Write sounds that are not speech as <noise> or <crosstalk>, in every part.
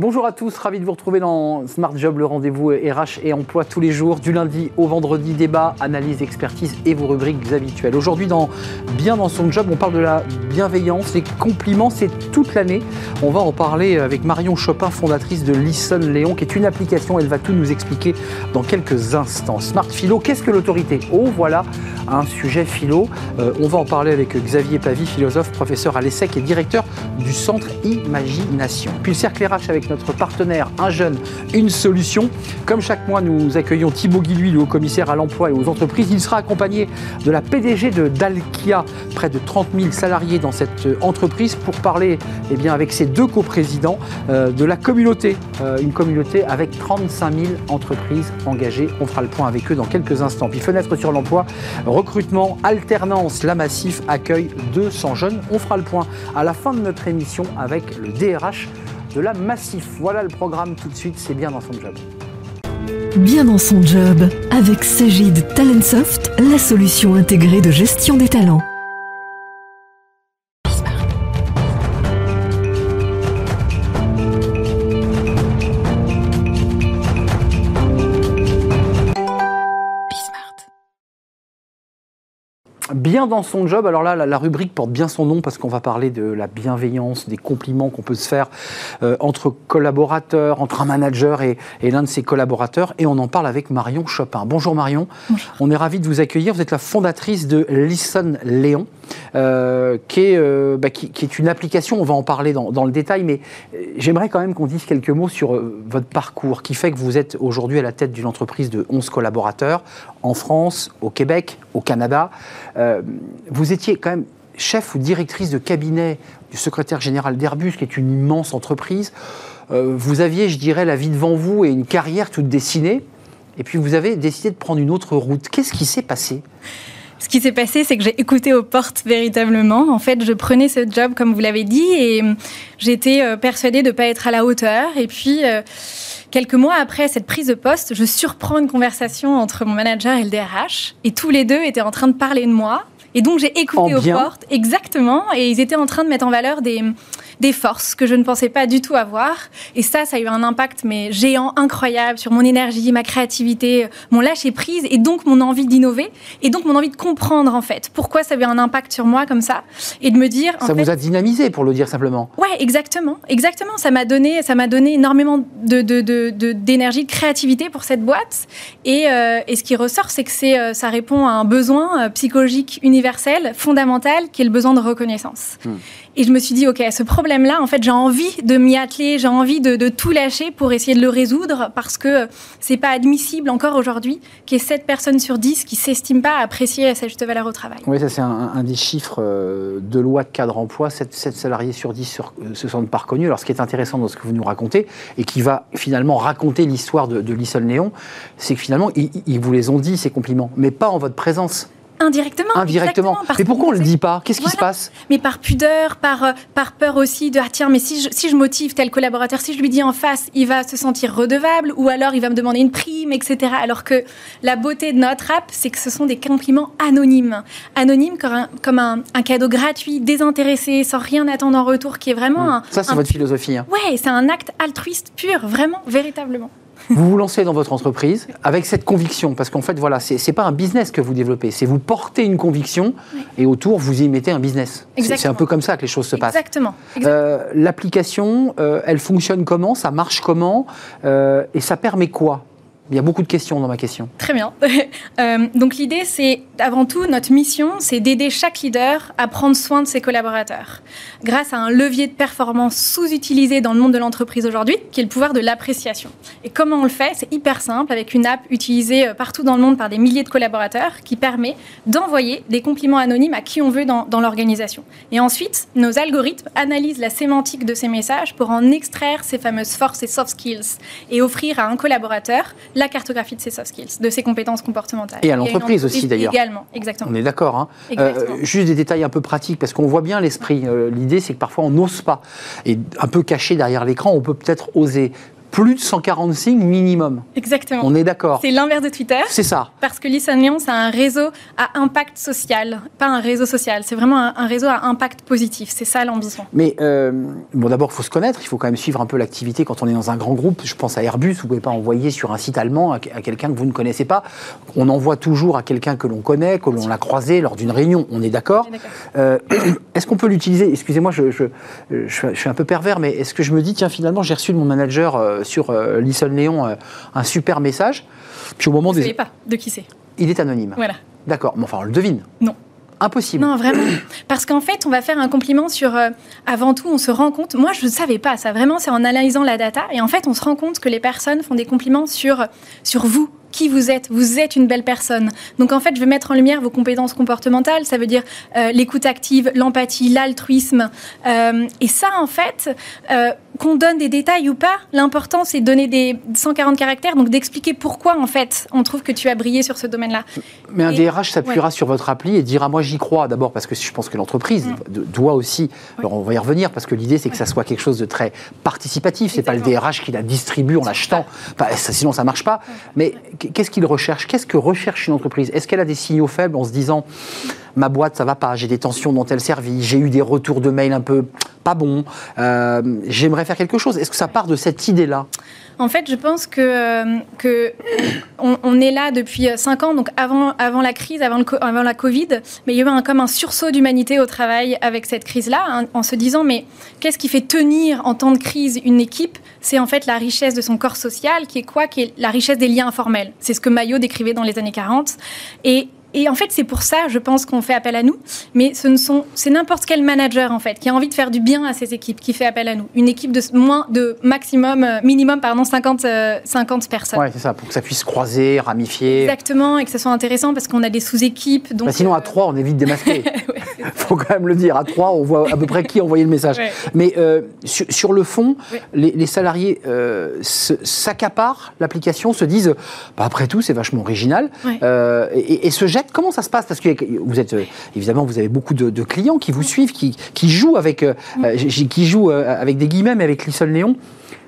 Bonjour à tous, ravi de vous retrouver dans Smart Job, le rendez-vous RH et emploi tous les jours, du lundi au vendredi, débat, analyse, expertise et vos rubriques habituelles. Aujourd'hui, dans Bien dans son job, on parle de la bienveillance, les compliments, c'est toute l'année. On va en parler avec Marion Chopin, fondatrice de Listen Léon, qui est une application, elle va tout nous expliquer dans quelques instants. Smart Philo, qu'est-ce que l'autorité? Oh, voilà un sujet philo. Euh, on va en parler avec Xavier Pavie, philosophe, professeur à l'ESSEC et directeur du Centre Imagination. Puis le cercle RH avec notre partenaire Un jeune, une solution. Comme chaque mois, nous accueillons Thibaut Guilhuy, le haut-commissaire à l'emploi et aux entreprises. Il sera accompagné de la PDG de Dalkia, près de 30 000 salariés dans cette entreprise, pour parler eh bien, avec ses deux coprésidents euh, de la communauté. Euh, une communauté avec 35 000 entreprises engagées. On fera le point avec eux dans quelques instants. Puis fenêtre sur l'emploi, recrutement, alternance. La Massif accueille 200 jeunes. On fera le point à la fin de notre émission avec le DRH de la Massif. Voilà le programme tout de suite, c'est bien dans son job. Bien dans son job, avec Sagid Talentsoft, la solution intégrée de gestion des talents. Bien dans son job. Alors là, la, rubrique porte bien son nom parce qu'on va parler de la bienveillance, des compliments qu'on peut se faire euh, entre collaborateurs, entre un manager et, l'un de ses collaborateurs. Et on en parle avec Marion Chopin. Bonjour Marion. On est ravi de vous accueillir. Vous êtes la fondatrice de Listen Léon. Euh, euh, bah, qui, est, une application, on va en parler dans, le détail, mais j'aimerais quand même qu'on dise quelques mots sur votre parcours qui fait que vous êtes aujourd'hui à la tête d'une entreprise de 11 collaborateurs en France, au Québec, au Canada. Euh, vous étiez quand même chef ou directrice de cabinet du secrétaire général d'Airbus, qui est une immense entreprise. Euh, vous aviez, je dirais, la vie devant vous et une carrière toute dessinée. Et puis vous avez décidé de prendre une autre route. Qu'est-ce qui s'est passé? Ce qui s'est passé, c'est que j'ai écouté aux portes véritablement. En fait, je prenais ce job, comme vous l'avez dit, et j'étais euh, persuadée de ne pas être à la hauteur. Et puis, Quelques mois après cette prise de poste, je surprends une conversation entre mon manager et le DRH, et tous les deux étaient en train de parler de moi. Et donc j'ai écouté aux portes, exactement, et ils étaient en train de mettre en valeur des, des forces que je ne pensais pas du tout avoir. Et ça, ça a eu un impact mais géant, incroyable sur mon énergie, ma créativité, mon lâcher prise et donc mon envie d'innover et donc mon envie de comprendre en fait pourquoi ça avait un impact sur moi comme ça et de me dire. ça vous a dynamisé pour le dire simplement. Ouais, exactement, exactement. Ça m'a donné, ça m'a donné énormément de, d'énergie, de, créativité pour cette boîte. Et, euh, et ce qui ressort, c'est que c'est, euh, ça répond à un besoin euh, psychologique universel, fondamental, qui est le besoin de reconnaissance. Hmm. Et je me suis dit, OK, ce problème-là, en fait, j'ai envie de m'y atteler, j'ai envie de, tout lâcher pour essayer de le résoudre parce que c'est pas admissible encore aujourd'hui qu'il y ait 7 personnes sur 10 qui s'estiment pas apprécier sa juste valeur au travail. Oui, ça c'est un, des chiffres euh, de loi de cadre emploi. 7, salariés sur 10 sur, euh, se sentent pas reconnus. Alors ce qui est intéressant dans ce que vous nous racontez et qui va finalement raconter l'histoire de, de Lissol c'est que finalement, ils vous les ont dit, ces compliments, mais pas en votre présence. Indirectement. Indirectement. Mais pourquoi on ne le dit pas? Qu'est-ce qui se passe? Mais par pudeur, par, euh, par peur aussi de ah tiens, mais si je, si je motive tel collaborateur, si je lui dis en face, il va se sentir redevable ou alors il va me demander une prime, etc. Alors que la beauté de notre app, c'est que ce sont des compliments anonymes. Anonymes comme un, comme un, cadeau gratuit, désintéressé, sans rien attendre en retour, qui est vraiment mmh. un. Ça, c'est votre philosophie. Hein. Ouais, c'est un acte altruiste pur, vraiment, véritablement vous vous lancez dans votre entreprise avec cette conviction, parce qu'en fait, voilà, c'est pas un business que vous développez, c'est vous portez une conviction et autour, vous y mettez un business. C'est un peu comme ça que les choses se passent. Exactement. Euh, l'application, euh, elle fonctionne comment? Ça marche comment? Euh, Et ça permet quoi? Il y a beaucoup de questions dans ma question. Très bien. <laughs> Euh, donc l'idée, c'est avant tout, notre mission, c'est d'aider chaque leader à prendre soin de ses collaborateurs. Grâce à un levier de performance sous-utilisé dans le monde de l'entreprise aujourd'hui, qui est le pouvoir de l'appréciation. Et comment on le fait? C'est hyper simple, avec une app utilisée euh, partout dans le monde par des milliers de collaborateurs, qui permet d'envoyer des compliments anonymes à qui on veut dans, dans l'organisation. Et ensuite, nos algorithmes analysent la sémantique de ces messages pour en extraire ces fameuses forces et soft skills et offrir à un collaborateur la cartographie de ses soft skills, de ses compétences comportementales. Et à l'entreprise aussi d'ailleurs. Également, exactement. On est d'accord. Hein. Euh, juste des détails un peu pratiques, parce qu'on voit bien l'esprit. Euh, l'idée, c'est que parfois on n'ose pas. Et un peu caché derrière l'écran, on peut peut-être oser plus de 140 signes minimum. Exactement. On est d'accord. C'est l'inverse de Twitter. C'est ça. Parce que Listen c'est un réseau à impact social, pas un réseau social. C'est vraiment un, un, réseau à impact positif. C'est ça l'ambition. Mais euh, bon, d'abord, il faut se connaître. Il faut quand même suivre un peu l'activité quand on est dans un grand groupe. Je pense à Airbus. Vous ne pouvez pas envoyer sur un site allemand à, à quelqu'un que vous ne connaissez pas. On envoie toujours à quelqu'un que l'on connaît, que l'on l'a croisé lors d'une réunion. On est d'accord. Euh, <clears throat> est-ce qu'on peut l'utiliser? Excusez-moi, je, je, je, je, suis un peu pervers, mais est-ce que je me dis, tiens, finalement, j'ai reçu de mon manager euh, sur euh, Listen Léon euh, un super message. Puis au moment Vous ne des... savez pas de qui c'est. Il est anonyme. Voilà. D'accord. Mais enfin, on le devine. Non. Impossible. Non, vraiment. Parce qu'en fait, on va faire un compliment sur. Euh, avant tout, on se rend compte. Moi, je ne savais pas ça. Vraiment, c'est en analysant la data. Et en fait, on se rend compte que les personnes font des compliments sur, sur vous, qui vous êtes. Vous êtes une belle personne. Donc en fait, je veux mettre en lumière vos compétences comportementales. Ça veut dire euh, l'écoute active, l'empathie, l'altruisme. Euh, et ça, en fait, euh, qu'on donne des détails ou pas, l'important c'est de donner des 140 caractères, donc d'expliquer pourquoi en fait on trouve que tu as brillé sur ce domaine-là. Mais un et, DRH s'appuiera ouais. sur votre appli et dira moi j'y crois d'abord parce que je pense que l'entreprise mm. doit aussi. Alors on va y revenir parce que l'idée c'est que ça soit quelque chose de très participatif. C'est pas le DRH qui la distribue en l'achetant. Enfin, sinon ça marche pas. Mais qu'est-ce qu'il recherche? Qu'est-ce que recherche une entreprise? Est-ce qu'elle a des signaux faibles en se disant ma boîte ça va pas, j'ai des tensions dans tel service, j'ai eu des retours de mails un peu pas bons, euh, j'aimerais faire quelque chose. Est-ce que ça part de cette idée-là? En fait, je pense que, euh, est là depuis 5 ans, donc avant, avant la crise, avant, le, avant la Covid, mais il y a eu un, comme un sursaut d'humanité au travail avec cette crise-là, hein, en se disant, mais qu'est-ce qui fait tenir en temps de crise une équipe? C'est en fait la richesse de son corps social, qui est quoi? Qui est la richesse des liens informels. C'est ce que Maillot décrivait dans les années 40. Et et en fait, c'est pour ça, je pense, qu'on fait appel à nous. Mais ce ne sont, c'est n'importe quel manager en fait qui a envie de faire du bien à ses équipes qui fait appel à nous. Une équipe de moins de maximum, euh, minimum, pardon, 50, euh, 50 personnes. Ouais, c'est ça, pour que ça puisse croiser, ramifier. Exactement, et que ce soit intéressant parce qu'on a des sous-équipes. Donc bah sinon, à 3, on est vite démasqué. Il <laughs> ouais, faut quand même le dire. À 3, on voit à peu près qui envoyer le message. Ouais. Mais euh, sur, sur, le fond, les, les, salariés euh, s'accaparent l'application, se disent, bah, après tout, c'est vachement original, euh, et, et se Comment ça se passe? Parce que vous êtes évidemment, vous avez beaucoup de, clients qui vous suivent, qui, qui jouent avec, euh, qui jouent avec des guillemets, mais avec Lissol Néon.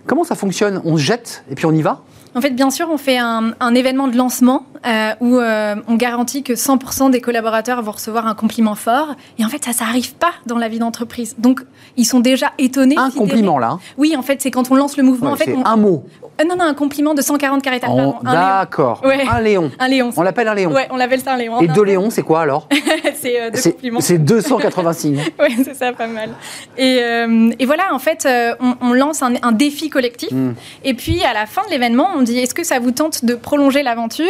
Comment ça fonctionne? On se jette et puis on y va? En fait, bien sûr, on fait un événement de lancement euh, où euh, on garantit que 100% des collaborateurs vont recevoir un compliment fort. Et en fait, ça, ça n'arrive pas dans la vie d'entreprise. Donc, ils sont déjà étonnés. Un compliment, là hein. Oui, en fait, c'est quand on lance le mouvement. Ouais, en fait, on... un mot. Euh, non, non, un compliment de 140 caractères. Oh, D'accord. Ouais. Un léon. Un léon. On l'appelle un léon. Ouais, on l'appelle ça un léon. Et deux léons, c'est quoi alors <laughs> C'est deux compliments. C'est 280 signes. <laughs> oui, c'est ça, pas mal. Et, et voilà, en fait, on, on lance un, un, défi collectif. Mm. Et puis, à la fin de l'événement, on dit est-ce que ça vous tente de prolonger l'aventure?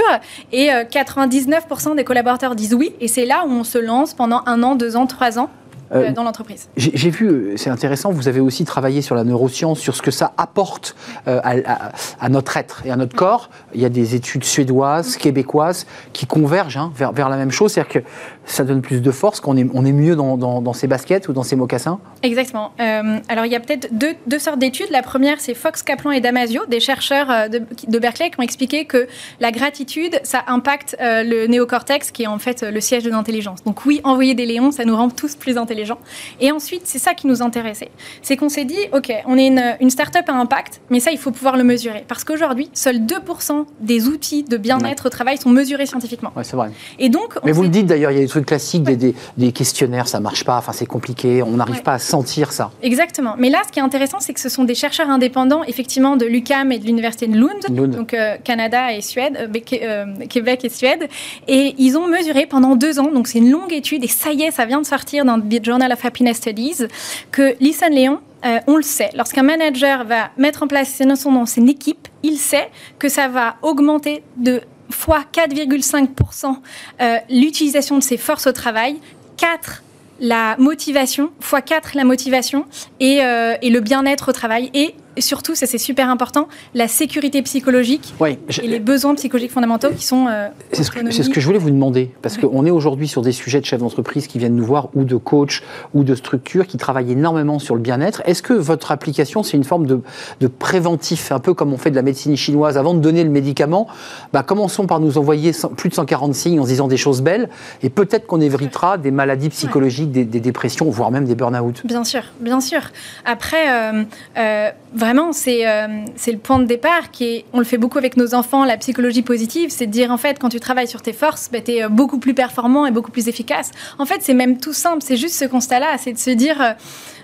Et 99% des collaborateurs disent oui. Et c'est là où on se lance pendant un an, deux ans, trois ans. Euh, dans l'entreprise. J'ai vu, c'est intéressant, vous avez aussi travaillé sur la neuroscience, sur ce que ça apporte euh, à, à, à, notre être et à notre corps. Il y a des études suédoises, québécoises qui convergent hein, vers, vers, la même chose, c'est-à-dire que ça donne plus de force, qu'on est, on est mieux dans, dans, dans, ses baskets ou dans ses mocassins Exactement. Euh, alors il y a peut-être deux, deux, sortes d'études. La première, c'est Fox Kaplan et Damasio, des chercheurs de, de, Berkeley qui ont expliqué que la gratitude, ça impacte euh, le néocortex, qui est en fait le siège de l'intelligence. Donc oui, envoyer des léons, ça nous rend tous plus intelligents. Et ensuite, c'est ça qui nous intéressait. C'est qu'on s'est dit, OK, on est une, une start-up à impact, mais ça, il faut pouvoir le mesurer. Parce qu'aujourd'hui, seuls 2% des outils de bien-être ouais. au travail sont mesurés scientifiquement. Ouais, c'est vrai. Et donc, mais vous le dites d'ailleurs, il y a trucs classiques, ouais. des, des, des, questionnaires, ça marche pas, enfin, c'est compliqué, on n'arrive pas à sentir ça. Exactement. Mais là, ce qui est intéressant, c'est que ce sont des chercheurs indépendants, effectivement, de l'UCAM et de l'Université de Lund, Lund. donc euh, Canada et Suède, euh, euh, Québec et Suède. Et ils ont mesuré pendant deux ans, donc c'est une longue étude, et ça y est, ça vient de sortir dans le Journal of Happiness Studies, que Listen Léon, euh, on le sait, lorsqu'un manager va mettre en place ses notions dans son équipe, il sait que ça va augmenter de fois 4,5% euh, l'utilisation de ses forces au travail, 4 la motivation, fois 4 la motivation et, euh, et le bien-être au travail et et surtout, ça c'est super important, la sécurité psychologique oui, je... et les besoins psychologiques fondamentaux qui sont. Euh, c'est ce, ce, que je voulais vous demander, parce oui. qu'on est aujourd'hui sur des sujets de chefs d'entreprise qui viennent nous voir, ou de coachs, ou de structures qui travaillent énormément sur le bien-être. Est-ce que votre application, c'est une forme de, de, préventif, un peu comme on fait de la médecine chinoise Avant de donner le médicament, bah, commençons par nous envoyer plus de 140 signes en se disant des choses belles, et peut-être qu'on évitera des maladies psychologiques, des, dépressions, voire même des burn-out. Bien sûr, bien sûr. Après, euh, euh, Vraiment, c'est euh, c'est le point de départ qui est, on le fait beaucoup avec nos enfants, la psychologie positive, c'est de dire en fait quand tu travailles sur tes forces, bah, tu es beaucoup plus performant et beaucoup plus efficace. En fait, c'est même tout simple, c'est juste ce constat-là, c'est de se dire... Euh,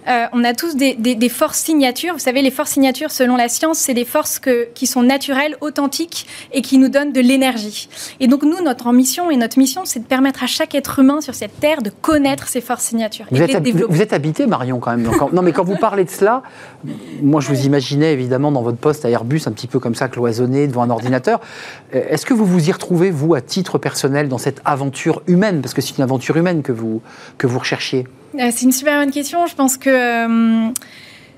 on a tous des, forces signatures. Vous savez, les forces signatures, selon la science, c'est des forces qui sont naturelles, authentiques et qui nous donnent de l'énergie. Et donc, nous, notre ambition et notre mission, c'est de permettre à chaque être humain sur cette terre de connaître ses forces signatures. Vous, êtes, vous êtes, habité, Marion, quand même. non, mais quand vous parlez de cela, moi, je vous imaginais évidemment dans votre poste à Airbus, un petit peu comme ça, cloisonné devant un ordinateur. Euh, est-ce que vous vous y retrouvez, vous, à titre personnel, dans cette aventure humaine? Parce que c'est une aventure humaine que vous, que vous recherchiez. Euh, c'est une super bonne question. Je pense que euh,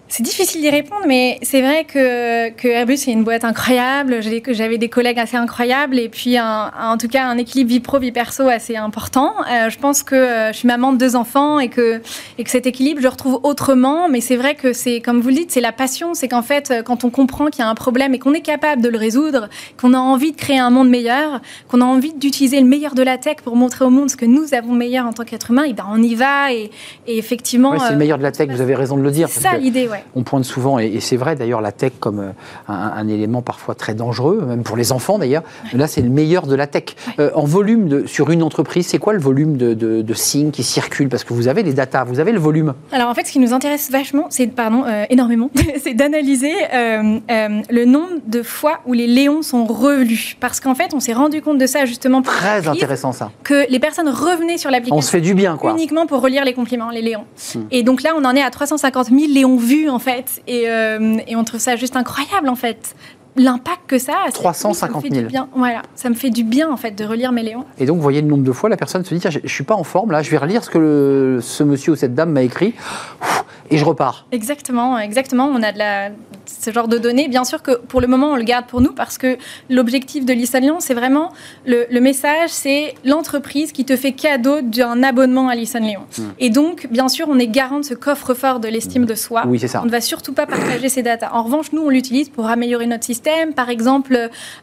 c'est difficile d'y répondre, mais c'est vrai que, que Airbus est une boîte incroyable. J'avais des collègues assez incroyables et puis en tout cas un équilibre vie pro vie perso assez important. Euh, je pense que euh, je suis maman de deux enfants et que et que cet équilibre je le retrouve autrement. Mais c'est vrai que c'est comme vous le dites, c'est la passion. C'est qu'en fait euh, quand on comprend qu'il y a un problème et qu'on est capable de le résoudre, qu'on a envie de créer un monde meilleur, qu'on a envie d'utiliser le meilleur de la tech pour montrer au monde ce que nous avons meilleur en tant qu'être humain, et ben on y va et, et effectivement. c'est le meilleur de la tech. Vous avez raison de le dire. C'est ça l'idée, ouais. On pointe souvent, et, c'est vrai d'ailleurs, la tech comme euh, un, élément parfois très dangereux, même pour les enfants d'ailleurs. Là, c'est le meilleur de la tech. Euh, en volume de, sur une entreprise, c'est quoi le volume de, de, signes qui circulent? Parce que vous avez les datas, vous avez le volume. Alors en fait, ce qui nous intéresse vachement, c'est pardon, euh, énormément, <laughs> c'est d'analyser le nombre de fois où les léons sont relus. Parce qu'en fait, on s'est rendu compte de ça justement. Très intéressant ça. Que les personnes revenaient sur l'application. On se fait du bien quoi. Uniquement pour relire les compliments, les léons. Hmm. Et donc là, on en est à 350 000 léons vus en fait. Euh, et, on trouve ça juste incroyable en fait l'impact que ça a. 350 000. Bien. Voilà, ça me fait du bien en fait de relire mes Léons. Et donc, vous voyez le nombre de fois, la personne se dit tiens, je, ne suis pas en forme là, je vais relire ce que ce monsieur ou cette dame m'a écrit et je repars. Exactement, exactement. On a de la, ce genre de données. Bien sûr que pour le moment, on le garde pour nous parce que l'objectif de Lisson Lyon, c'est vraiment le, message, c'est l'entreprise qui te fait cadeau d'un abonnement à Lisson Lyon. Hmm. Et donc, bien sûr, on est garant de ce coffre-fort de l'estime de soi. Oui, c'est ça. On ne va surtout pas partager ces datas. En revanche, nous, on l'utilise pour améliorer notre système. Par exemple,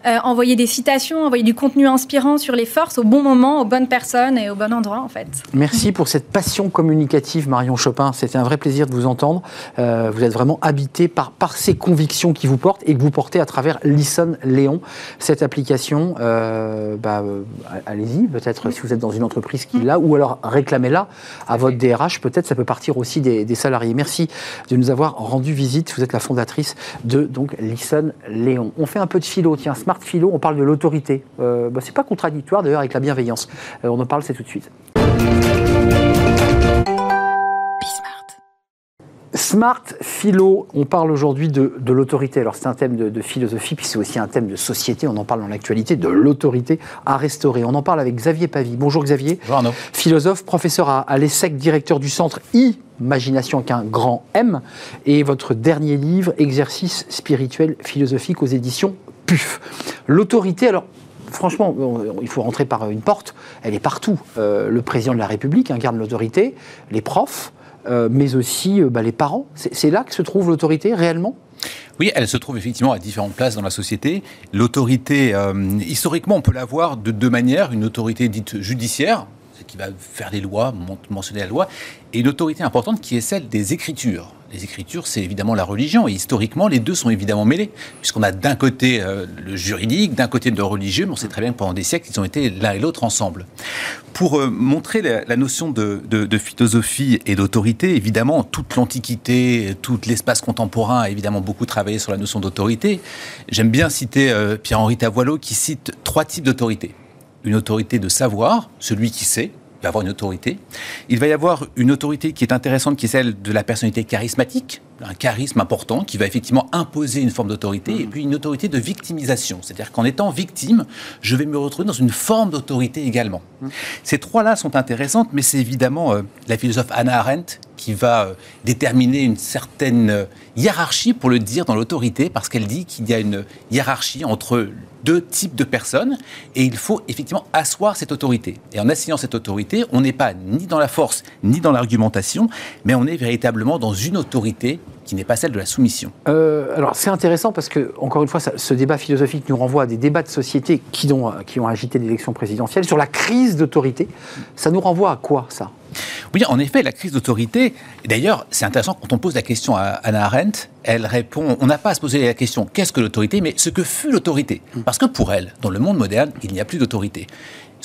euh, envoyer des citations, envoyer du contenu inspirant sur les forces au bon moment, aux bonnes personnes et au bon endroit, en fait. Merci pour cette passion communicative, Marion Chopin. C'était un vrai plaisir de vous entendre. Euh, vous êtes vraiment habité par, par ces convictions qui vous portent et que vous portez à travers Listen Léon, cette application. Euh, bah, allez-y, peut-être si vous êtes dans une entreprise qui l'a, ou alors réclamez-la à votre DRH. Peut-être ça peut partir aussi des, salariés. Merci de nous avoir rendu visite. Vous êtes la fondatrice de donc Listen Léon. On fait un peu de philo, tiens, smart philo. On parle de l'autorité. Euh, bah, c'est pas contradictoire d'ailleurs avec la bienveillance. on en parle, c'est tout de suite. Smart philo, on parle aujourd'hui de, l'autorité. Alors c'est un thème de, philosophie, puis c'est aussi un thème de société. On en parle dans l'actualité, de l'autorité à restaurer. On en parle avec Xavier Pavie. Bonjour Xavier. Bonjour Arnaud. Philosophe, professeur à, à l'ESSEC, directeur du centre Imagination qu'un grand M. Et votre dernier livre, Exercice spirituel philosophique aux éditions PUF. L'autorité, alors franchement, il faut rentrer par une porte, elle est partout. Euh, le président de la République incarne l'autorité, les profs, euh, mais aussi euh, bah, les parents. C'est là que se trouve l'autorité réellement? Oui, elle se trouve effectivement à différentes places dans la société. L'autorité, euh, historiquement, on peut la voir de deux manières. Une autorité dite judiciaire, qui va faire les lois, mentionner la loi, et une autorité importante qui est celle des écritures les Écritures, c'est évidemment la religion. Et historiquement, les deux sont évidemment mêlés, puisqu'on a d'un côté euh, le juridique, d'un côté le religieux, mais on sait très bien que pendant des siècles, ils ont été l'un et l'autre ensemble. Pour euh, montrer la, notion de, philosophie et d'autorité, évidemment, toute l'Antiquité, tout l'espace contemporain a évidemment beaucoup travaillé sur la notion d'autorité. J'aime bien citer euh, Pierre-Henri Tavoileau qui cite trois types d'autorité. Une autorité de savoir, celui qui sait, va avoir une autorité. Il va y avoir une autorité qui est intéressante, qui est celle de la personnalité charismatique, un charisme important qui va effectivement imposer une forme d'autorité, mmh. et puis une autorité de victimisation. C'est-à-dire qu'en étant victime, je vais me retrouver dans une forme d'autorité également. Mmh. Ces trois-là sont intéressantes, mais c'est évidemment euh, la philosophe Anna Arendt qui va euh, déterminer une certaine euh, hiérarchie, pour le dire, dans l'autorité, parce qu'elle dit qu'il y a une hiérarchie entre deux types de personnes, et il faut effectivement asseoir cette autorité. Et en assignant cette autorité, on n'est pas ni dans la force, ni dans l'argumentation, mais on est véritablement dans une autorité qui n'est pas celle de la soumission. Euh, alors c'est intéressant parce que, encore une fois, ce débat philosophique nous renvoie à des débats de société qui ont, qui ont agité l'élection présidentielle sur la crise d'autorité. Ça nous renvoie à quoi ça? Oui, en effet, la crise d'autorité, d'ailleurs, c'est intéressant quand on pose la question à Anna Arendt, elle répond, on n'a pas à se poser la question qu'est-ce que l'autorité, mais ce que fut l'autorité. Parce que pour elle, dans le monde moderne, il n'y a plus d'autorité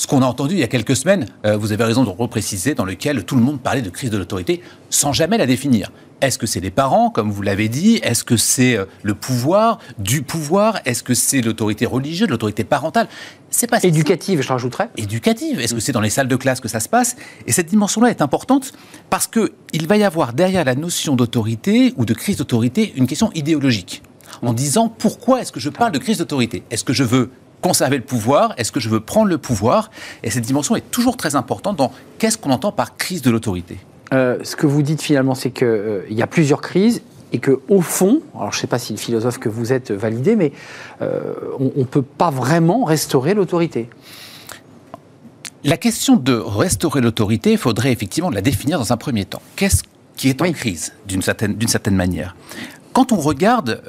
ce qu'on a entendu il y a quelques semaines, euh, vous avez raison de repréciser, dans lequel tout le monde parlait de crise de l'autorité sans jamais la définir. Est-ce que c'est les parents, comme vous l'avez dit? Est-ce que c'est euh, le pouvoir, du pouvoir? Est-ce que c'est l'autorité religieuse, l'autorité parentale? C'est pas éducative, je rajouterais. Éducative. Est-ce que c'est dans les salles de classe que ça se passe? Et cette dimension-là est importante parce que il va y avoir derrière la notion d'autorité ou de crise d'autorité une question idéologique en disant pourquoi est-ce que je parle de crise d'autorité? Est-ce que je veux conserver le pouvoir? Est-ce que je veux prendre le pouvoir? Et cette dimension est toujours très importante dans qu'est-ce qu'on entend par crise de l'autorité. Euh, ce que vous dites finalement, c'est qu'il euh, y a plusieurs crises et que au fond, alors je ne sais pas si le philosophe que vous êtes validé, mais euh, on ne peut pas vraiment restaurer l'autorité. La question de restaurer l'autorité, il faudrait effectivement la définir dans un premier temps. Qu'est-ce qui est en crise, d'une certaine, certaine manière? Quand on regarde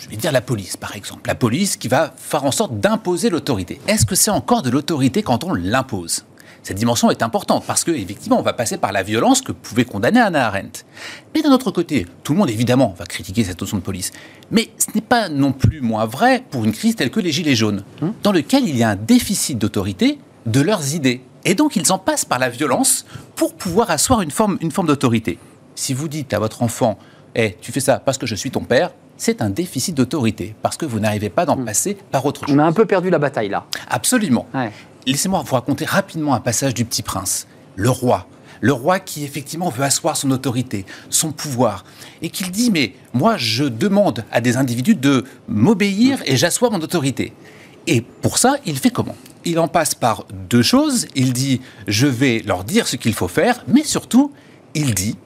je vais dire la police, par exemple. La police qui va faire en sorte d'imposer l'autorité. Est-ce que c'est encore de l'autorité quand on l'impose? Cette dimension est importante parce que effectivement, on va passer par la violence que pouvait condamner Anna Arendt. Mais d'un autre côté, tout le monde évidemment va critiquer cette notion de police. Mais ce n'est pas non plus moins vrai pour une crise telle que les Gilets jaunes, hum. dans lequel il y a un déficit d'autorité de leurs idées. Et donc, ils en passent par la violence pour pouvoir asseoir une forme, une forme d'autorité. Si vous dites à votre enfant, eh, tu fais ça parce que je suis ton père, c'est un déficit d'autorité, parce que vous n'arrivez pas d'en hmm. passer par autre chose. On a un peu perdu la bataille là. Absolument. Laissez-moi vous raconter rapidement un passage du Petit Prince. Le roi, le roi qui effectivement veut asseoir son autorité, son pouvoir, et qu'il dit mais moi je demande à des individus de m'obéir et j'assois mon autorité. Et pour ça, il fait comment? Il en passe par deux choses. Il dit je vais leur dire ce qu'il faut faire, mais surtout il dit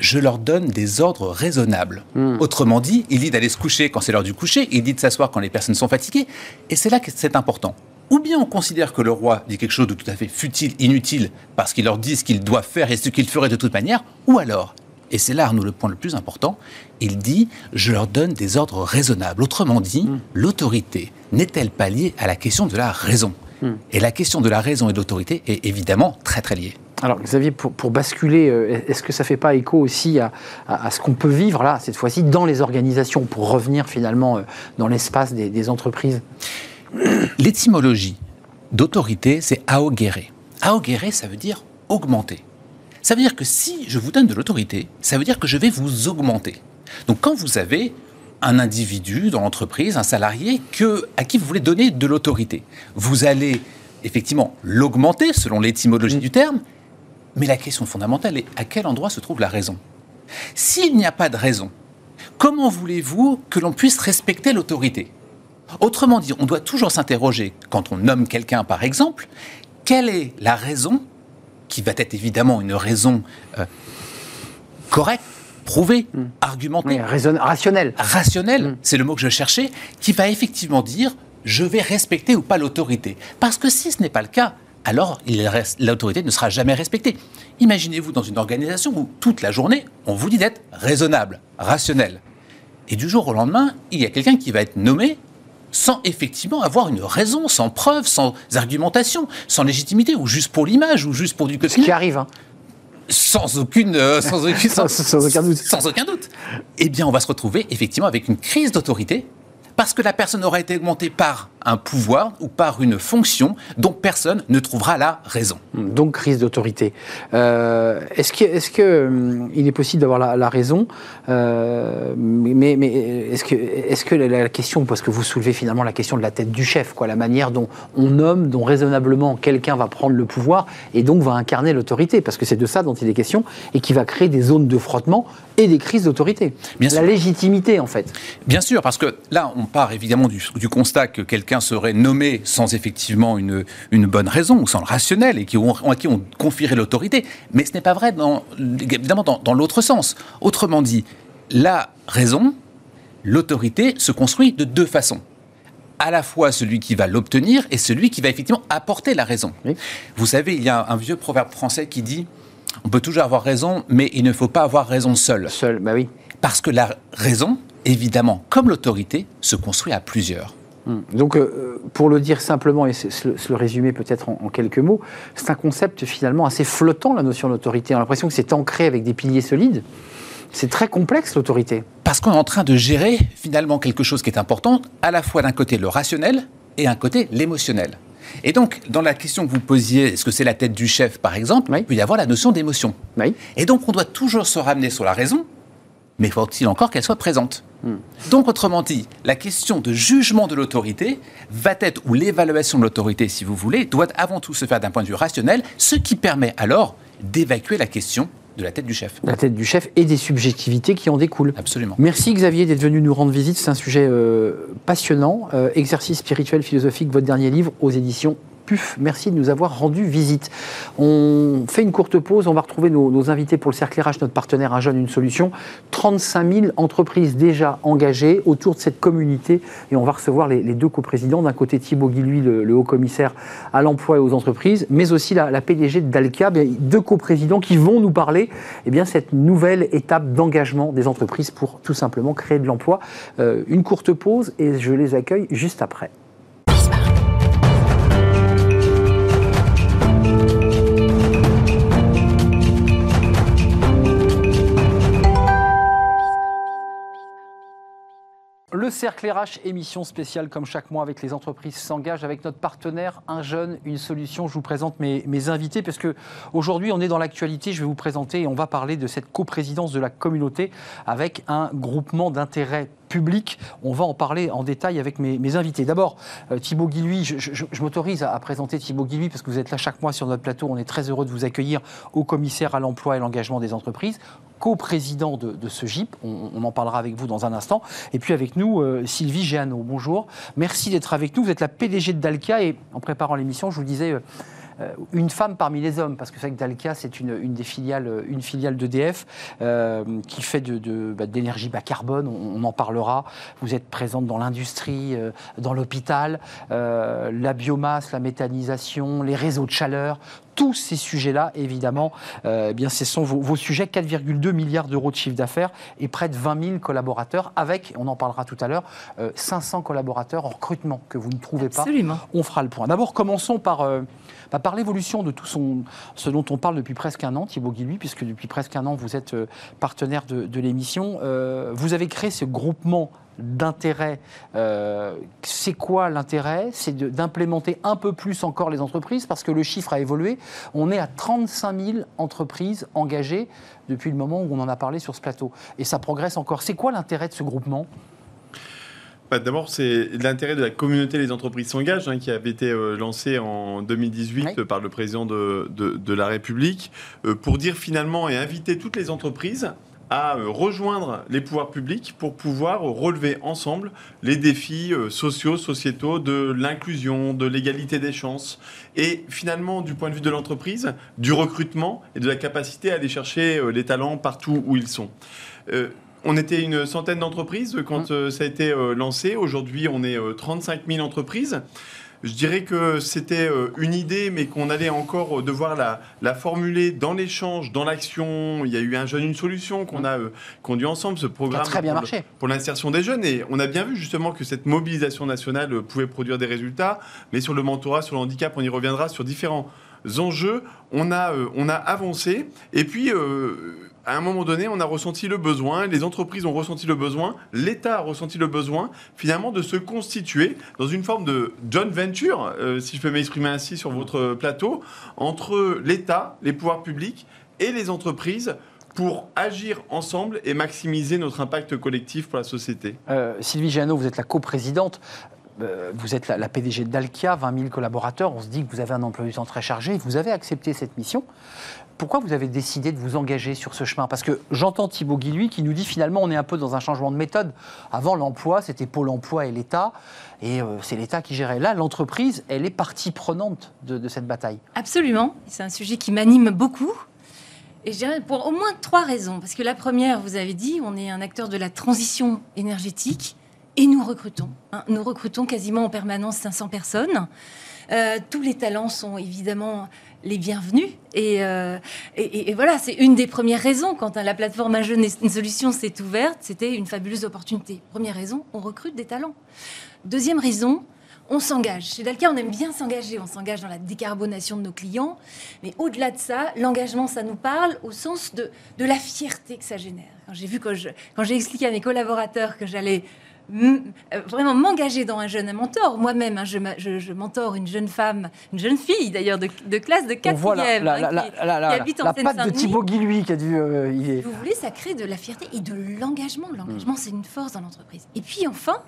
je leur donne des ordres raisonnables. Hmm. Autrement dit, il dit d'aller se coucher quand c'est l'heure du coucher, il dit de s'asseoir quand les personnes sont fatiguées, et c'est là que c'est important. Ou bien on considère que le roi dit quelque chose de tout à fait futile, inutile, parce qu'il leur dit ce qu'ils doivent faire et ce qu'ils feraient de toute manière, ou alors, et c'est là, nous, le point le plus important, il dit je leur donne des ordres raisonnables. Autrement dit, hmm. l'autorité n'est-elle pas liée à la question de la raison hmm. Et la question de la raison et de l'autorité est évidemment très très liée. Alors Xavier, pour, basculer, euh, est-ce que ça ne fait pas écho aussi à, ce qu'on peut vivre là, cette fois-ci, dans les organisations, pour revenir finalement euh, dans l'espace des, entreprises? <clears throat> L'étymologie d'autorité, c'est aogere. Aogere, ça veut dire augmenter. Ça veut dire que si je vous donne de l'autorité, ça veut dire que je vais vous augmenter. Donc quand vous avez un individu dans l'entreprise, un salarié, que, à qui vous voulez donner de l'autorité, vous allez effectivement l'augmenter selon l'étymologie mm. du terme, mais la question fondamentale est à quel endroit se trouve la raison S'il n'y a pas de raison, comment voulez-vous que l'on puisse respecter l'autorité? Autrement dit, on doit toujours s'interroger, quand on nomme quelqu'un par exemple, quelle est la raison, qui va être évidemment une raison euh, correcte, prouvée, hmm. argumentée. rationnelle. Rationnelle, hmm. c'est le mot que je cherchais, qui va effectivement dire je vais respecter ou pas l'autorité. Parce que si ce n'est pas le cas, alors l'autorité ne sera jamais respectée. Imaginez-vous dans une organisation où toute la journée, on vous dit d'être raisonnable, rationnel. Et du jour au lendemain, il y a quelqu'un qui va être nommé sans effectivement avoir une raison, sans preuve, sans argumentation, sans légitimité, ou juste pour l'image, ou juste pour du quotidien. Ce qui arrive, hein. Sans aucune, euh, <laughs> sans, sans, aucun doute. Sans aucun doute. Eh bien, on va se retrouver effectivement avec une crise d'autorité parce que la personne aura été augmentée par un pouvoir ou par une fonction dont personne ne trouvera la raison. Donc crise d'autorité. Euh, est-ce qu'il est, que, hum, il est possible d'avoir la, raison euh, Mais, mais est-ce que, est que la, question, parce que vous soulevez finalement la question de la tête du chef, quoi, la manière dont on nomme, dont raisonnablement quelqu'un va prendre le pouvoir et donc va incarner l'autorité, parce que c'est de ça dont il est question, et qui va créer des zones de frottement et des crises d'autorité. La légitimité, en fait. Bien sûr, parce que là, on part évidemment du, du constat que quelqu'un serait nommé sans effectivement une, une bonne raison, sans le rationnel, et qui ont, à qui on confierait l'autorité. Mais ce n'est pas vrai, dans, évidemment, dans, dans l'autre sens. Autrement dit, la raison, l'autorité se construit de deux façons à la fois celui qui va l'obtenir et celui qui va effectivement apporter la raison. Vous savez, il y a un, vieux proverbe français qui dit on peut toujours avoir raison, mais il ne faut pas avoir raison seul. Seul, bah oui. Parce que la raison, évidemment, comme l'autorité, se construit à plusieurs. Hum. Donc, euh, pour le dire simplement et se, le résumer peut-être en, quelques mots, c'est un concept finalement assez flottant, la notion d'autorité. On a l'impression que c'est ancré avec des piliers solides. C'est très complexe l'autorité. Parce qu'on est en train de gérer finalement quelque chose qui est important, à la fois d'un côté le rationnel et un côté l'émotionnel. Et donc, dans la question que vous posiez, est-ce que c'est la tête du chef, par exemple, il peut y avoir la notion d'émotion. Et donc, on doit toujours se ramener sur la raison, mais faut-il encore qu'elle soit présente? Donc, autrement dit, la question de jugement de l'autorité va être, ou l'évaluation de l'autorité, si vous voulez, doit avant tout se faire d'un point de vue rationnel, ce qui permet alors d'évacuer la question de la tête du chef. La tête du chef et des subjectivités qui en découlent. Absolument. Merci Xavier d'être venu nous rendre visite. C'est un sujet euh, passionnant. Euh, exercice spirituel philosophique, votre dernier livre aux éditions Merci de nous avoir rendu visite. On fait une courte pause, on va retrouver nos, invités pour le cercle RH, notre partenaire Un jeune, une solution. 35 000 entreprises déjà engagées autour de cette communauté et on va recevoir les, deux coprésidents. D'un côté Thibaut Guilluy, le, haut commissaire à l'emploi et aux entreprises, mais aussi la, PDG de Dalca, deux coprésidents qui vont nous parler eh bien, cette nouvelle étape d'engagement des entreprises pour tout simplement créer de l'emploi. Euh, une courte pause et je les accueille juste après. Le Cercle RH, émission spéciale comme chaque mois avec les entreprises s'engagent avec notre partenaire Un jeune, une solution. Je vous présente mes, invités parce que aujourd'hui on est dans l'actualité. Je vais vous présenter et on va parler de cette coprésidence de la communauté avec un groupement d'intérêt public. On va en parler en détail avec mes, invités. D'abord, euh, Thibaut Guilluy, je, m'autorise à, présenter Thibaut Guilluy parce que vous êtes là chaque mois sur notre plateau. On est très heureux de vous accueillir au commissaire à l'emploi et l'engagement des entreprises co-président de, ce GIP. On, en parlera avec vous dans un instant. Et puis avec nous, euh, Sylvie Géano. Bonjour. Merci d'être avec nous. Vous êtes la PDG de Dalca et en préparant l'émission, je vous disais. Euh, euh, une femme parmi les hommes, parce que c'est vrai que Dalca, c'est une, des filiales, une filiale d'EDF qui fait de, bah, d'énergie bas carbone, on, en parlera. Vous êtes présente dans l'industrie, dans l'hôpital, la biomasse, la méthanisation, les réseaux de chaleur, tous ces sujets-là, évidemment, euh, eh bien, ce sont vos, sujets. 4,2 milliards d'euros de chiffre d'affaires et près de 20 000 collaborateurs, avec, on en parlera tout à l'heure, 500 euh, collaborateurs en recrutement que vous ne trouvez pas. Absolument. On fera le point. D'abord, commençons par, euh, bah, par l'évolution de tout son, ce dont on parle depuis presque un an, Thibaut Guilluy, puisque depuis presque un an, vous êtes partenaire de, de l'émission. vous avez créé ce groupement d'intérêt. Euh, c'est quoi l'intérêt? C'est d'implémenter un peu plus encore les entreprises parce que le chiffre a évolué. On est à 35 000 entreprises engagées depuis le moment où on en a parlé sur ce plateau. Et ça progresse encore. C'est quoi l'intérêt de ce groupement? Bah, D'abord, c'est l'intérêt de la communauté Les entreprises s'engagent, hein, qui avait été euh, lancée en 2018 par le président de, la République, euh, pour dire finalement et inviter toutes les entreprises à euh, rejoindre les pouvoirs publics pour pouvoir relever ensemble les défis euh, sociaux, sociétaux de l'inclusion, de l'égalité des chances et finalement du point de vue de l'entreprise, du recrutement et de la capacité à aller chercher euh, les talents partout où ils sont. On était une centaine d'entreprises quand mmh. ça a été lancé. Aujourd'hui, on est 35 000 entreprises. Je dirais que c'était euh, une idée, mais qu'on allait encore euh, devoir la, formuler dans l'échange, dans l'action. Il y a eu un jeune, une solution qu'on a euh, conduit ensemble, ce programme très bien pour, pour l'insertion des jeunes. Et on a bien vu justement que cette mobilisation nationale pouvait produire des résultats. Mais sur le mentorat, sur le handicap, on y reviendra sur différents enjeux. On a, on a avancé. Et puis à un moment donné, on a ressenti le besoin, les entreprises ont ressenti le besoin, l'État a ressenti le besoin, finalement, de se constituer dans une forme de joint venture, euh, si je peux m'exprimer ainsi sur votre plateau, entre l'État, les pouvoirs publics et les entreprises pour agir ensemble et maximiser notre impact collectif pour la société. Euh, Sylvie Jeannot, vous êtes la coprésidente. Euh, vous êtes la, PDG d'Alkia, 20 000 collaborateurs. On se dit que vous avez un emploi du temps très chargé. Vous avez accepté cette mission pourquoi vous avez décidé de vous engager sur ce chemin? Parce que j'entends Thibaut Guilluy qui nous dit finalement on est un peu dans un changement de méthode. Avant l'emploi, c'était Pôle emploi et l'État, et euh, c'est l'État qui gérait. Là, l'entreprise, elle est partie prenante de, cette bataille. Absolument, c'est un sujet qui m'anime beaucoup. Et je pour au moins trois raisons. Parce que la première, vous avez dit, on est un acteur de la transition énergétique et nous recrutons. Hein. Nous recrutons quasiment en permanence 500 personnes. Euh, tous les talents sont évidemment les bienvenus. Euh, et, et, voilà, c'est une des premières raisons quand hein, la plateforme Un jeune une solution s'est ouverte, c'était une fabuleuse opportunité. Première raison, on recrute des talents. Deuxième raison, on s'engage. Chez Dalkia, on aime bien s'engager. On s'engage dans la décarbonation de nos clients. Mais au-delà de ça, l'engagement, ça nous parle au sens de, de la fierté que ça génère. Quand j'ai vu, quand j'ai expliqué à mes collaborateurs que j'allais vraiment m'engager dans un jeune mentor. Moi-même, hein, je, je, mentor une jeune femme, une jeune fille d'ailleurs de, classe de 4 e qui, habite en La patte de Thibaut Guilhuy qui a dû... Euh, Vous voulez, ça crée de la fierté et de l'engagement. L'engagement, mm. c'est une force dans l'entreprise. Et puis enfin,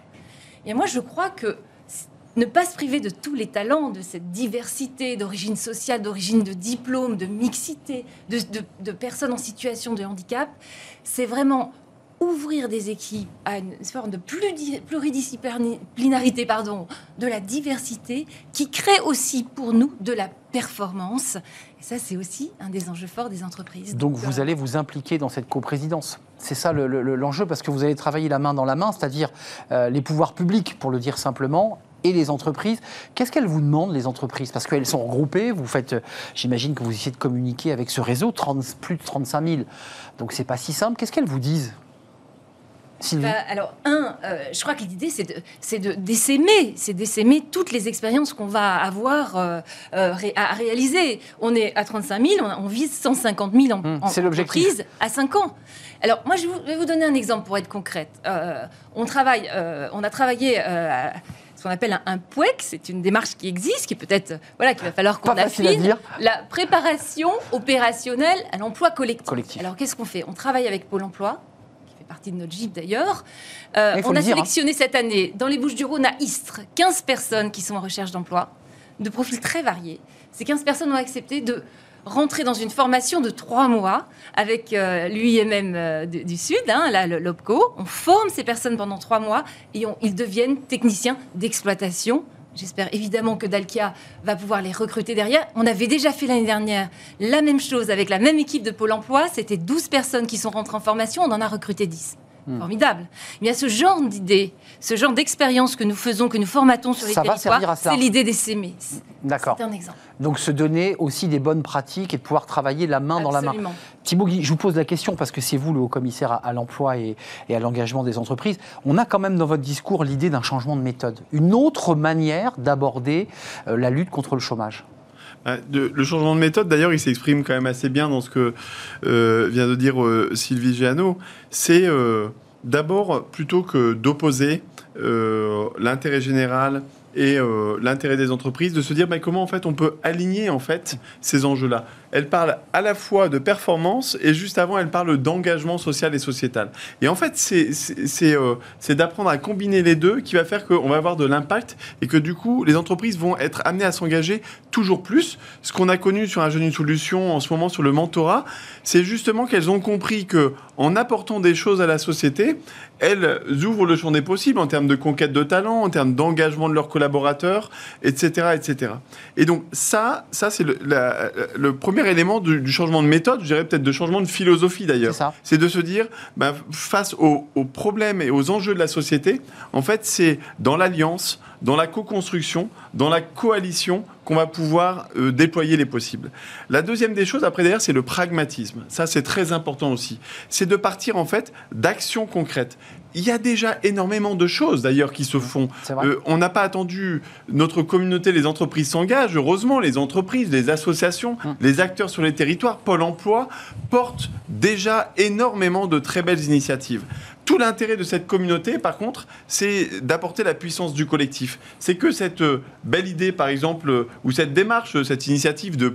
et moi je crois que ne pas se priver de tous les talents, de cette diversité d'origine sociale, d'origine de diplôme, de mixité, de, de personnes en situation de handicap, c'est vraiment ouvrir des équipes à une forme de pluridisciplinarité pardon, de la diversité qui crée aussi pour nous de la performance. Et ça, c'est aussi un des enjeux forts des entreprises. Donc, vous allez vous impliquer dans cette coprésidence c'est ça l'enjeu, parce que vous allez travailler la main dans la main, c'est-à-dire euh, les pouvoirs publics, pour le dire simplement, et les entreprises. Qu'est-ce qu'elles vous demandent, les entreprises? Parce qu'elles sont regroupées, vous faites, euh, j'imagine que vous essayez de communiquer avec ce réseau, 30, plus de 35 000. Donc c'est pas si simple. Qu'est-ce qu'elles vous disent? Bah, alors, un, euh, je crois que l'idée, c'est de, c'est de d'essaimer, c'est d'essaimer toutes les expériences qu'on va avoir euh, euh, à réaliser. On est à 35 000, on, vise 150 000 en, mmh, entreprises à 5 ans. Alors, moi, je, vais vous donner un exemple pour être concrète. on travaille, on a travaillé à ce qu'on appelle un, POEC, c'est une démarche qui existe, qui peut-être, voilà, qu'il va falloir qu'on affine. La préparation opérationnelle à l'emploi collectif. collectif. Alors, qu'est-ce qu'on fait? On travaille avec Pôle Emploi, partie de notre GIP d'ailleurs. Euh, on a hein. sélectionné cette année dans les Bouches-du-Rhône à Istres 15 personnes qui sont en recherche d'emploi, de profils très variés. Ces 15 personnes ont accepté de rentrer dans une formation de trois mois avec euh, l'UIMM euh, du, Sud, hein, l'OPCO. On forme ces personnes pendant trois mois et ils deviennent techniciens d'exploitation J'espère évidemment que Dalkia va pouvoir les recruter derrière. On avait déjà fait l'année dernière la même chose avec la même équipe de Pôle emploi. C'était 12 personnes qui sont rentrées en formation. On en a recruté 10. Hmm. Formidable. Il y a ce genre d'idée, ce genre d'expérience que nous faisons, que nous formatons sur les ça territoires. C'est l'idée des. D'accord. C'est un exemple. Donc se donner aussi des bonnes pratiques et de pouvoir travailler la main dans la main. Thibaut Guy, je vous pose la question parce que c'est vous le haut commissaire à, l'emploi et, à l'engagement des entreprises. On a quand même dans votre discours l'idée d'un changement de méthode, une autre manière d'aborder euh, la lutte contre le chômage. Bah, le changement de méthode, d'ailleurs, il s'exprime quand même assez bien dans ce que euh, vient de dire euh, Sylvie Giano. C'est d'abord, plutôt que d'opposer l'intérêt général et l'intérêt des entreprises, de se dire bah, comment en fait on peut aligner en fait ces enjeux-là elle parle à la fois de performance et juste avant, elle parle d'engagement social et sociétal. Et en fait, c'est euh, d'apprendre à combiner les deux qui va faire qu'on va avoir de l'impact et que du coup, les entreprises vont être amenées à s'engager toujours plus. Ce qu'on a connu sur un jeune une solution en ce moment sur le mentorat, c'est justement qu'elles ont compris que en apportant des choses à la société, elles ouvrent le champ des possibles en termes de conquête de talent, en termes d'engagement de leurs collaborateurs, etc., etc. Et donc ça, ça c'est le, le premier élément du, changement de méthode, je dirais peut-être de changement de philosophie d'ailleurs, c'est de se dire, bah, face aux, problèmes et aux enjeux de la société, en fait, c'est dans l'alliance, dans la co-construction, dans la coalition qu'on va pouvoir euh, déployer les possibles. La deuxième des choses, après d'ailleurs, c'est le pragmatisme. Ça, c'est très important aussi. C'est de partir en fait d'actions concrètes. Il y a déjà énormément de choses d'ailleurs qui se font. Euh, on n'a pas attendu notre communauté, les entreprises s'engagent. Heureusement, les entreprises, les associations, hum. les acteurs sur les territoires, Pôle Emploi portent déjà énormément de très belles initiatives. Tout l'intérêt de cette communauté, par contre, c'est d'apporter la puissance du collectif. C'est que cette euh, belle idée, par exemple, euh, ou cette démarche, cette initiative de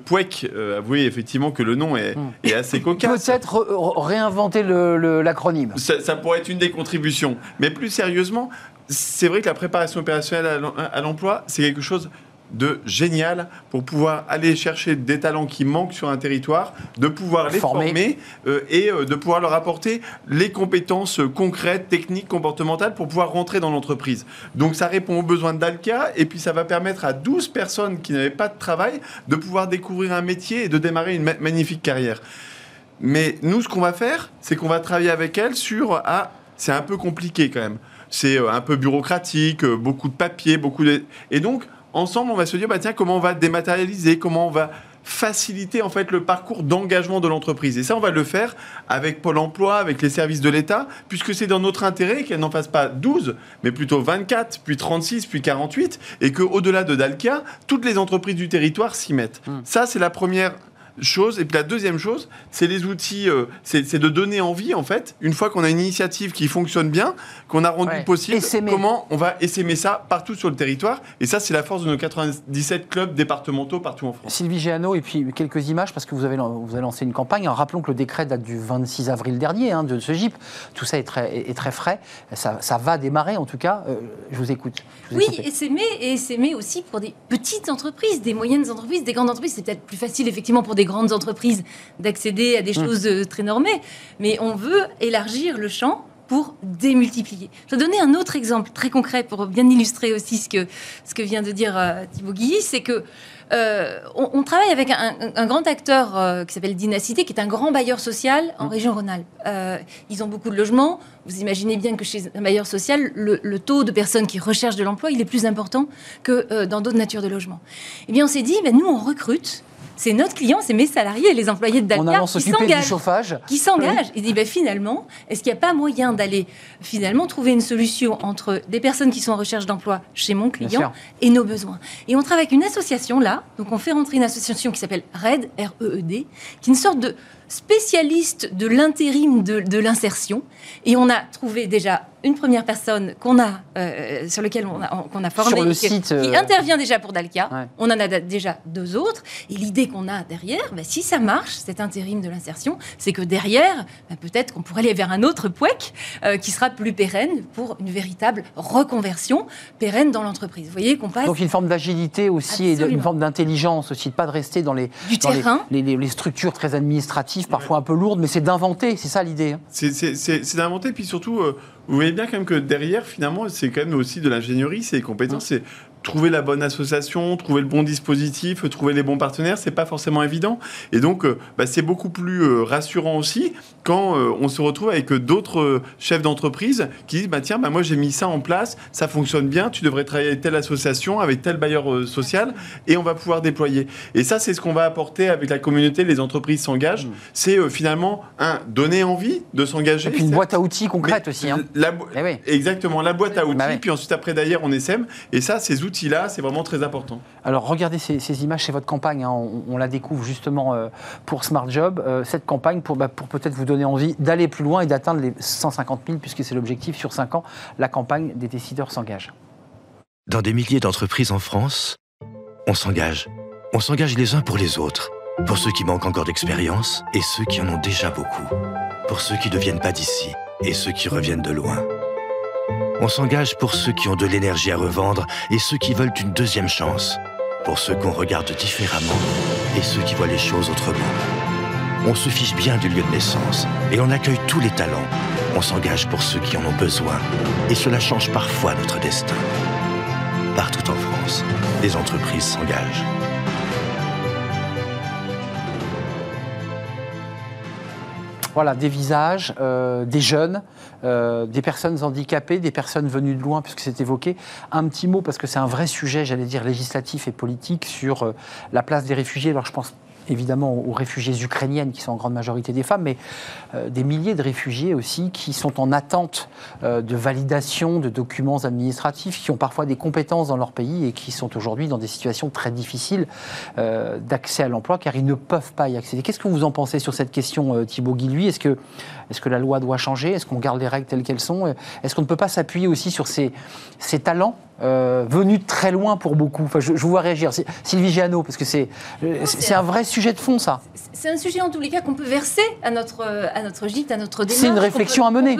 euh, avouez effectivement que le nom est, hmm. assez cocasse. Peut-être réinventer l'acronyme. Ça, ça pourrait être une des contributions. Mais plus sérieusement, c'est vrai que la préparation opérationnelle à l'emploi, c'est quelque chose de génial pour pouvoir aller chercher des talents qui manquent sur un territoire, de pouvoir les former, euh, et euh, de pouvoir leur apporter les compétences concrètes, techniques, comportementales pour pouvoir rentrer dans l'entreprise. Donc ça répond aux besoins d'Alca et puis ça va permettre à 12 personnes qui n'avaient pas de travail de pouvoir découvrir un métier et de démarrer une magnifique carrière. Mais nous, ce qu'on va faire, c'est qu'on va travailler avec elles sur... Ah, c'est un peu compliqué quand même c'est un peu bureaucratique, beaucoup de papiers, beaucoup de... Et donc, ensemble, on va se dire, bah, tiens, comment on va dématérialiser, comment on va faciliter en fait le parcours d'engagement de l'entreprise. Et ça, on va le faire avec Pôle Emploi, avec les services de l'État, puisque c'est dans notre intérêt qu'elle n'en fasse pas 12, mais plutôt 24, puis 36, puis 48, et qu'au-delà de Dalkia, toutes les entreprises du territoire s'y mettent. Mmh. Ça, c'est la première chose. Et puis la deuxième chose, c'est les outils, euh, c'est de donner envie, en fait, une fois qu'on a une initiative qui fonctionne bien, qu'on a rendu possible, comment on va essaimer ça partout sur le territoire. Et ça, c'est la force de nos 97 clubs départementaux partout en France. Sylvie Géano, et puis quelques images, parce que vous avez, vous avez lancé une campagne. rappelons que le décret date du 26 avril dernier, hein, de ce GIP. Tout ça est très, est très frais. Ça, ça, va démarrer, en tout cas. Euh, je vous écoute. oui, s'aimer, et s'aimer aussi pour des petites entreprises, des moyennes entreprises, des grandes entreprises. C'est peut-être plus facile, effectivement, pour des grandes entreprises d'accéder à des mmh. choses euh, très normées, mais on veut élargir le champ pour démultiplier. Je vais donner un autre exemple très concret pour bien illustrer aussi ce que, ce que vient de dire euh, Thibaut Guilly, c'est que euh, on, travaille avec un, grand acteur qui s'appelle Dynacité, qui est un grand bailleur social en mmh. région Rhône-Alpes. ils ont beaucoup de logements. Vous imaginez bien que chez un bailleur social, le, taux de personnes qui recherchent de l'emploi, il est plus important que dans d'autres natures de logements. Eh bien, on s'est dit, ben, nous, on recrute c'est notre client, c'est mes salariés, les employés de Dakar qui s'engagent. Qui s'engagent. Il dit ben, finalement, est-ce qu'il n'y a pas moyen d'aller finalement trouver une solution entre des personnes qui sont en recherche d'emploi chez mon client et nos besoins? Et on travaille avec une association là, donc on fait rentrer une association qui s'appelle RED, R-E-E-D, qui est une sorte de spécialiste de l'intérim de, l'insertion. Et on a trouvé déjà une première personne qu'on a, euh, sur lequel on a, qu'on a formé, qui, euh, intervient déjà pour Dalkia. On en a déjà deux autres. Et l'idée qu'on a derrière, bah, si ça marche, cet intérim de l'insertion, c'est que derrière, bah, peut-être qu'on pourrait aller vers un autre POEC euh, qui sera plus pérenne pour une véritable reconversion pérenne dans l'entreprise. Vous voyez qu'on passe... Donc une forme d'agilité aussi et une forme d'intelligence aussi, de pas de rester dans les, du terrain. Les, les, structures très administratives parfois un peu lourde, mais c'est d'inventer, c'est ça l'idée. Hein. C'est d'inventer, puis surtout, euh, vous voyez bien quand même que derrière, finalement, c'est quand même aussi de l'ingénierie, c'est compétences, c'est trouver la bonne association, trouver le bon dispositif, trouver les bons partenaires, c'est pas forcément évident. Et donc, euh, bah, c'est beaucoup plus euh, rassurant aussi quand euh, on se retrouve avec d'autres chefs d'entreprise qui disent bah tiens, bah, moi j'ai mis ça en place, ça fonctionne bien, tu devrais travailler avec telle association, avec tel bailleur social, et on va pouvoir déployer. Et ça, c'est ce qu'on va apporter avec la communauté. Les entreprises s'engagent. Mmh. C'est finalement un donner envie de s'engager. Et puis une boîte à outils concrète aussi. Hein. Eh Exactement, la boîte à outils. Bah puis ensuite après d'ailleurs on essaime. Et ça, ces outils là c'est vraiment très important. Alors regardez ces, images, c'est votre campagne, hein. on, la découvre justement euh, pour Smart Job. Euh, cette campagne pour, bah, pour peut-être vous donner envie d'aller plus loin et d'atteindre les 150 000, puisque c'est l'objectif sur 5 ans, la campagne des décideurs s'engage. Dans des milliers d'entreprises en France, on s'engage. On s'engage les uns pour les autres. Pour ceux qui manquent encore d'expérience et ceux qui en ont déjà beaucoup. Pour ceux qui ne viennent pas d'ici et ceux qui reviennent de loin. On s'engage pour ceux qui ont de l'énergie à revendre et ceux qui veulent une deuxième chance. Pour ceux qu'on regarde différemment et ceux qui voient les choses autrement. On se fiche bien du lieu de naissance et on accueille tous les talents. On s'engage pour ceux qui en ont besoin et cela change parfois notre destin. Partout en France, les entreprises s'engagent. Voilà, des visages, euh, des jeunes, euh, des personnes handicapées, des personnes venues de loin, puisque c'est évoqué. Un petit mot, parce que c'est un vrai sujet, j'allais dire, législatif et politique, sur euh, la place des réfugiés. Alors je pense évidemment aux réfugiés ukrainiennes qui sont en grande majorité des femmes, mais euh, des milliers de réfugiés aussi qui sont en attente euh, de validation de documents administratifs, qui ont parfois des compétences dans leur pays et qui sont aujourd'hui dans des situations très difficiles euh, d'accès à l'emploi car ils ne peuvent pas y accéder. Qu'est-ce que vous en pensez sur cette question, Thibaut Guilluy Est-ce que, la loi doit changer? Est-ce qu'on garde les règles telles qu'elles sont? Est-ce qu'on ne peut pas s'appuyer aussi sur ces talents euh, venu de très loin pour beaucoup. Enfin, je, vous vois réagir. Sylvie Giano, parce que c'est c'est un vrai sujet de fond, ça. C'est un sujet en tous les cas qu'on peut verser à notre, à notre gîte, à notre démarche. C'est une réflexion à mener.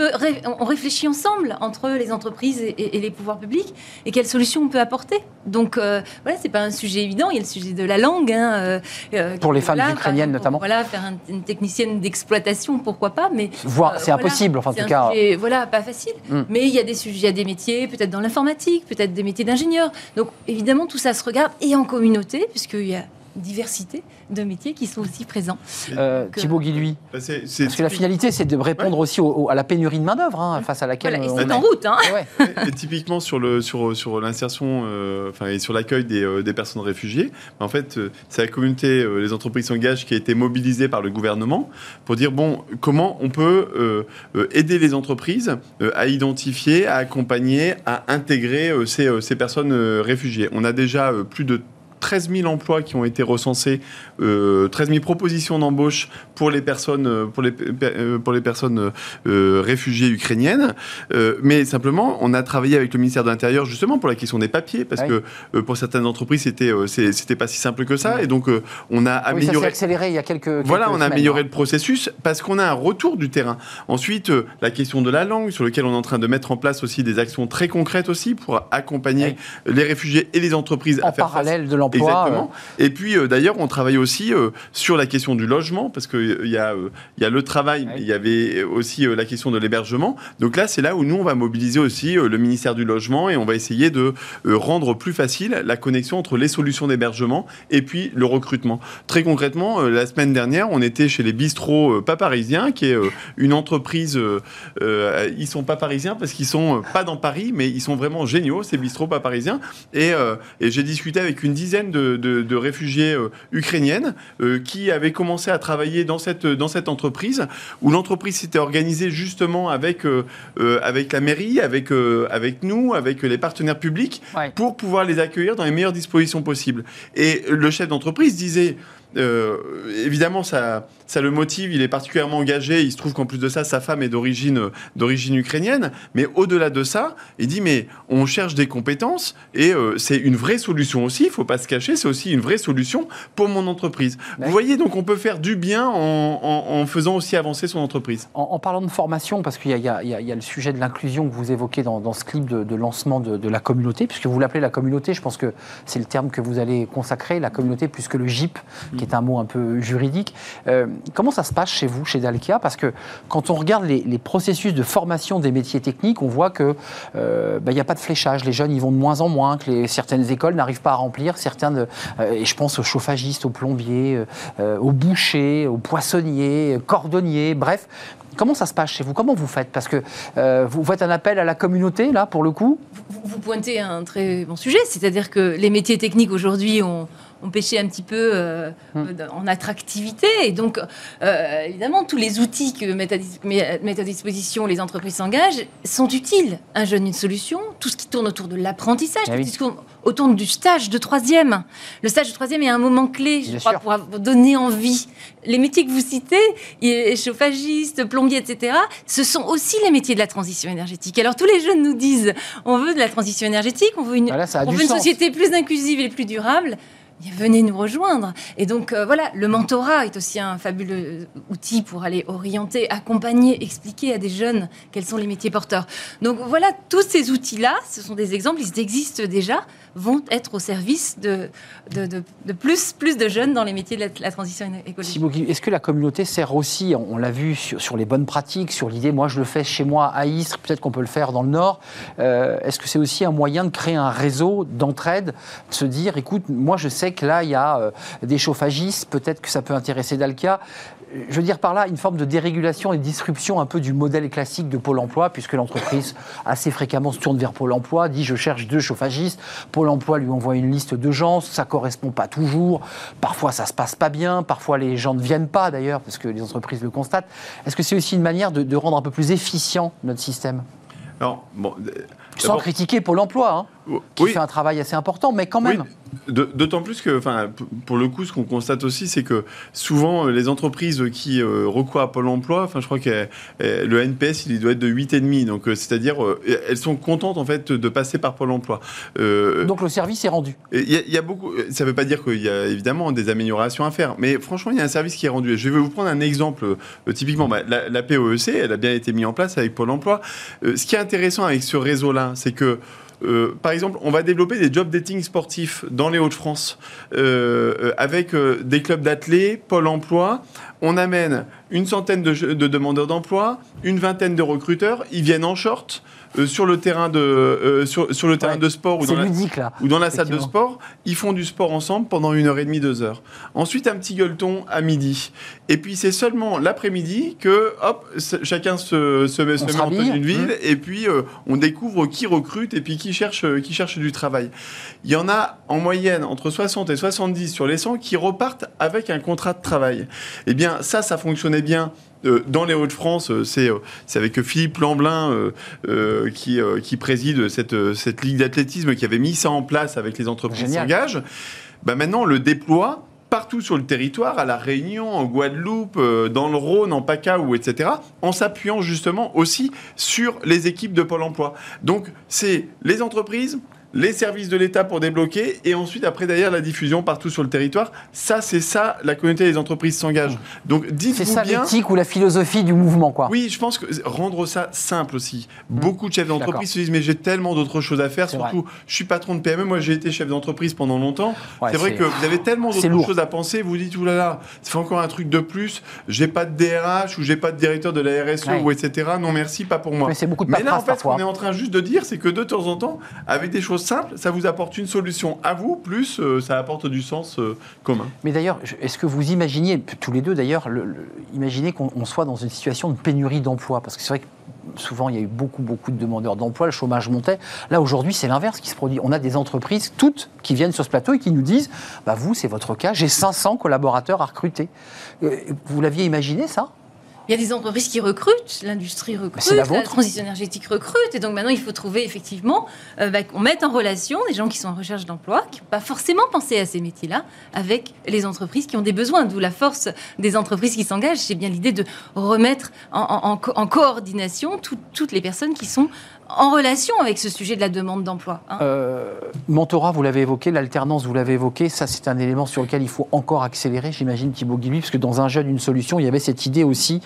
On, réfléchit ensemble entre les entreprises et, les pouvoirs publics et quelles solutions on peut apporter. Donc euh, voilà, c'est pas un sujet évident. Il y a le sujet de la langue. Hein, euh, pour les femmes ukrainiennes notamment. Voilà, faire une technicienne d'exploitation, pourquoi pas, mais. Voir, c'est impossible, enfin en tout cas. voilà, pas facile. Hmm. Mais il y a des sujets, il y a des métiers, peut-être dans l'informatique, peut-être des métiers d'ingénieur. Donc évidemment, tout ça se regarde et en communauté, puisqu'il y a diversité de métiers qui sont aussi présents. Euh, Thibaut Guilhuy, bah, parce que la finalité, c'est de répondre aussi à la pénurie de main-d'œuvre hein, face à laquelle on est en route. Hein. <laughs> Et typiquement sur le sur sur l'insertion, euh, enfin et sur l'accueil des, euh, des, personnes réfugiées, en fait, c'est la communauté, les entreprises s'engagent qui a été mobilisée par le gouvernement pour dire bon, comment on peut aider les entreprises à identifier, à accompagner, à intégrer ces, ces personnes réfugiées. On a déjà plus de 13 000 emplois qui ont été recensés, euh, 13 000 propositions d'embauche pour les personnes, euh, pour les, euh, pour les personnes euh, réfugiées ukrainiennes. mais simplement, on a travaillé avec le ministère de l'Intérieur justement pour la question des papiers, parce que pour certaines entreprises, c'était c'était pas si simple que ça. Et donc, on a amélioré. Oui, ça accéléré il y a quelques. voilà, on a amélioré le processus parce qu'on a un retour du terrain. Ensuite, la question de la langue, sur lequel on est en train de mettre en place aussi des actions très concrètes aussi pour accompagner les réfugiés et les entreprises en à faire parallèle de Exactement. Euh. Et puis euh, d'ailleurs, on travaille aussi euh, sur la question du logement, parce qu'il y, a, y a le travail, il y avait aussi la question de l'hébergement. Donc là, c'est là où nous, on va mobiliser aussi le ministère du Logement et on va essayer de rendre plus facile la connexion entre les solutions d'hébergement et puis le recrutement. Très concrètement, la semaine dernière, on était chez les bistrots pas parisiens, qui est une entreprise. ils sont pas parisiens parce qu'ils sont pas dans Paris, mais ils sont vraiment géniaux, ces bistrots pas parisiens. Et, et j'ai discuté avec une dizaine de, réfugiés euh, ukrainiennes euh, qui avaient commencé à travailler dans cette, dans cette entreprise, où l'entreprise s'était organisée justement avec, euh, avec la mairie, avec, avec nous, avec les partenaires publics, pour pouvoir les accueillir dans les meilleures dispositions possibles. Et le chef d'entreprise disait, évidemment, ça ça le motive, il est particulièrement engagé. Il se trouve qu'en plus de ça, sa femme est d'origine d'origine ukrainienne. Mais au-delà de ça, il dit mais on cherche des compétences et euh, c'est une vraie solution aussi. Il faut pas se cacher, c'est aussi une vraie solution pour mon entreprise. Vous voyez, donc on peut faire du bien en, faisant aussi avancer son entreprise. En, parlant de formation, parce qu'il y, a le sujet de l'inclusion que vous évoquez dans, ce clip de, lancement de, la communauté, puisque vous l'appelez la communauté, je pense que c'est le terme que vous allez consacrer, la communauté plus que le GIP, qui est un mot un peu juridique. Euh, comment ça se passe chez vous, chez Dalkia? Parce que quand on regarde les, processus de formation des métiers techniques, on voit qu'il euh, n'y bah, a pas de fléchage. Les jeunes, ils vont de moins en moins, que certaines écoles n'arrivent pas à remplir. Certaines, euh, et je pense aux chauffagistes, aux plombiers, euh, aux bouchers, aux poissonniers, cordonniers, bref. Comment ça se passe chez vous? Comment vous faites? Parce que vous faites un appel à la communauté, là, pour le coup? Vous, vous pointez un très bon sujet, c'est-à-dire que les métiers techniques aujourd'hui ont on pêchait un petit peu euh, hum. en attractivité. Et donc, euh, évidemment, tous les outils que mettent à, disposition les entreprises s'engagent sont utiles. Un jeune, une solution. Tout ce qui tourne autour de l'apprentissage, ah tout ce qui tourne autour du stage de troisième. Le stage de troisième est un moment clé, je crois, pour donner envie. Les métiers que vous citez, chauffagistes, plombiers, etc., ce sont aussi les métiers de la transition énergétique. Alors, tous les jeunes nous disent, on veut de la transition énergétique, on veut une, on veut une société plus inclusive et plus durable venez nous rejoindre. Et donc euh, voilà, le mentorat est aussi un fabuleux outil pour aller orienter, accompagner, expliquer à des jeunes quels sont les métiers porteurs. Donc voilà, tous ces outils-là, ce sont des exemples, ils existent déjà vont être au service de, de, plus, plus de jeunes dans les métiers de la, transition écologique. Est-ce que la communauté sert aussi, on, l'a vu sur, les bonnes pratiques, sur l'idée, moi je le fais chez moi à Istres, peut-être qu'on peut le faire dans le Nord, euh, est-ce que c'est aussi un moyen de créer un réseau d'entraide, de se dire, écoute, moi je sais que là il y a euh, des chauffagistes, peut-être que ça peut intéresser Dalkia, je veux dire par là une forme de dérégulation et de disruption un peu du modèle classique de Pôle emploi, puisque l'entreprise assez fréquemment se tourne vers Pôle emploi, dit je cherche deux chauffagistes, Pôle emploi lui envoie une liste de gens, ça correspond pas toujours, parfois ça se passe pas bien, parfois les gens ne viennent pas d'ailleurs, parce que les entreprises le constatent. Est-ce que c'est aussi une manière de, rendre un peu plus efficient notre système? Alors, bon, Sans critiquer Pôle emploi, hein, qui fait un travail assez important, mais quand même. D'autant plus que, enfin, pour le coup, ce qu'on constate aussi, c'est que souvent, euh, les entreprises qui euh, recourent à Pôle emploi, enfin, je crois que euh, le NPS, il doit être de 8,5. Donc, c'est-à-dire, elles sont contentes, en fait, de passer par Pôle emploi. donc, le service est rendu Il y, a beaucoup. Ça ne veut pas dire qu'il y a évidemment des améliorations à faire. Mais franchement, il y a un service qui est rendu. je vais vous prendre un exemple. typiquement, bah, la, la POEC, elle a bien été mise en place avec Pôle emploi. ce qui est intéressant avec ce réseau-là, c'est que euh, par exemple, on va développer des job dating sportifs dans les Hauts-de-France euh, euh, avec des clubs d'athlètes, Pôle emploi. on amène une centaine de, de demandeurs d'emploi, une vingtaine de recruteurs, ils viennent en short, sur le terrain de, euh, sur, sur, le terrain de sport ou dans, ludique, là, ou dans la salle de sport, ils font du sport ensemble pendant une heure et demie, deux heures. Ensuite, un petit gueuleton à midi. Et puis, c'est seulement l'après-midi que, hop, chacun se, se, met, se met en tenue de ville mmh. et puis euh, on découvre qui recrute et puis qui cherche, qui cherche du travail. Il y en a en moyenne entre 60 et 70 sur les 100 qui repartent avec un contrat de travail. Eh bien, ça, ça fonctionnait bien euh, dans les Hauts-de-France, euh, euh, c'est avec Philippe Lamblin qui, qui préside cette, cette ligue d'athlétisme qui avait mis ça en place avec les entreprises s'engagent. Bah maintenant, on le déploie partout sur le territoire, à La Réunion, en Guadeloupe, dans le Rhône, en PACA, ou etc., en s'appuyant justement aussi sur les équipes de Pôle emploi. Donc, c'est les entreprises, les services de l'État pour débloquer, et ensuite, après, d'ailleurs, la diffusion partout sur le territoire. Ça, c'est ça, la communauté des entreprises s'engage. Donc, dites-vous bien... C'est ça l'éthique ou la philosophie du mouvement, quoi. Oui, je pense que rendre ça simple aussi. Mmh. Beaucoup de chefs d'entreprise se disent, mais j'ai tellement d'autres choses à faire, surtout, je suis patron de PME, moi j'ai été chef d'entreprise pendant longtemps. c'est vrai que vous avez tellement d'autres choses à penser, vous dites, oulala, ça fait encore un truc de plus, j'ai pas de DRH ou j'ai pas de directeur de la RSE ou etc. Non, merci, pas pour moi. Mais c'est beaucoup de Mais là, en fait, ce qu'on est en train juste de dire, c'est que de temps en temps, avec des choses simple, ça vous apporte une solution à vous, plus euh, ça apporte du sens euh, commun. Mais d'ailleurs, est-ce que vous imaginez, tous les deux d'ailleurs, le, imaginez qu'on soit dans une situation de pénurie d'emploi Parce que c'est vrai que souvent, il y a eu beaucoup, beaucoup de demandeurs d'emploi, le chômage montait. Là, aujourd'hui, c'est l'inverse qui se produit. On a des entreprises, toutes, qui viennent sur ce plateau et qui nous disent bah, Vous, c'est votre cas, j'ai 500 collaborateurs à recruter. Euh, vous l'aviez imaginé, ça? Il y a des entreprises qui recrutent, l'industrie recrute, la, transition énergétique recrute, et donc maintenant il faut trouver effectivement euh, bah, qu'on mette en relation des gens qui sont en recherche d'emploi, qui n'ont pas forcément pensé à ces métiers-là, avec les entreprises qui ont des besoins. D'où la force des entreprises qui s'engagent. C'est bien l'idée de remettre en, coordination toutes les personnes qui sont en relation avec ce sujet de la demande d'emploi. Hein. Euh, mentorat, vous l'avez évoqué, l'alternance, vous l'avez évoqué, ça c'est un élément sur lequel il faut encore accélérer, j'imagine Thibaut Guilby, parce que dans un jeune, une solution, il y avait cette idée aussi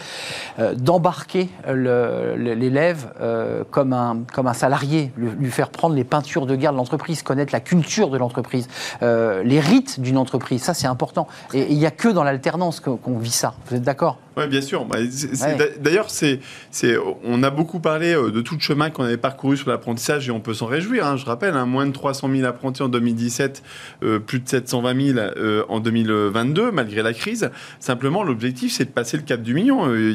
euh, d'embarquer l'élève euh, comme, un, comme un salarié, lui, faire prendre les peintures de guerre de l'entreprise, connaître la culture de l'entreprise, les rites d'une entreprise, ça c'est important. Et il n'y a que dans l'alternance qu'on vit ça, vous êtes d'accord? Oui, bien sûr. Bah, d'ailleurs, c'est, on a beaucoup parlé de tout le chemin qu'on a parcouru sur l'apprentissage et on peut s'en réjouir. Hein. Je rappelle, hein, moins de 300 000 apprentis en 2017, euh, plus de 720 000 euh, en 2022, malgré la crise. Simplement, l'objectif, c'est de passer le cap du million. Euh,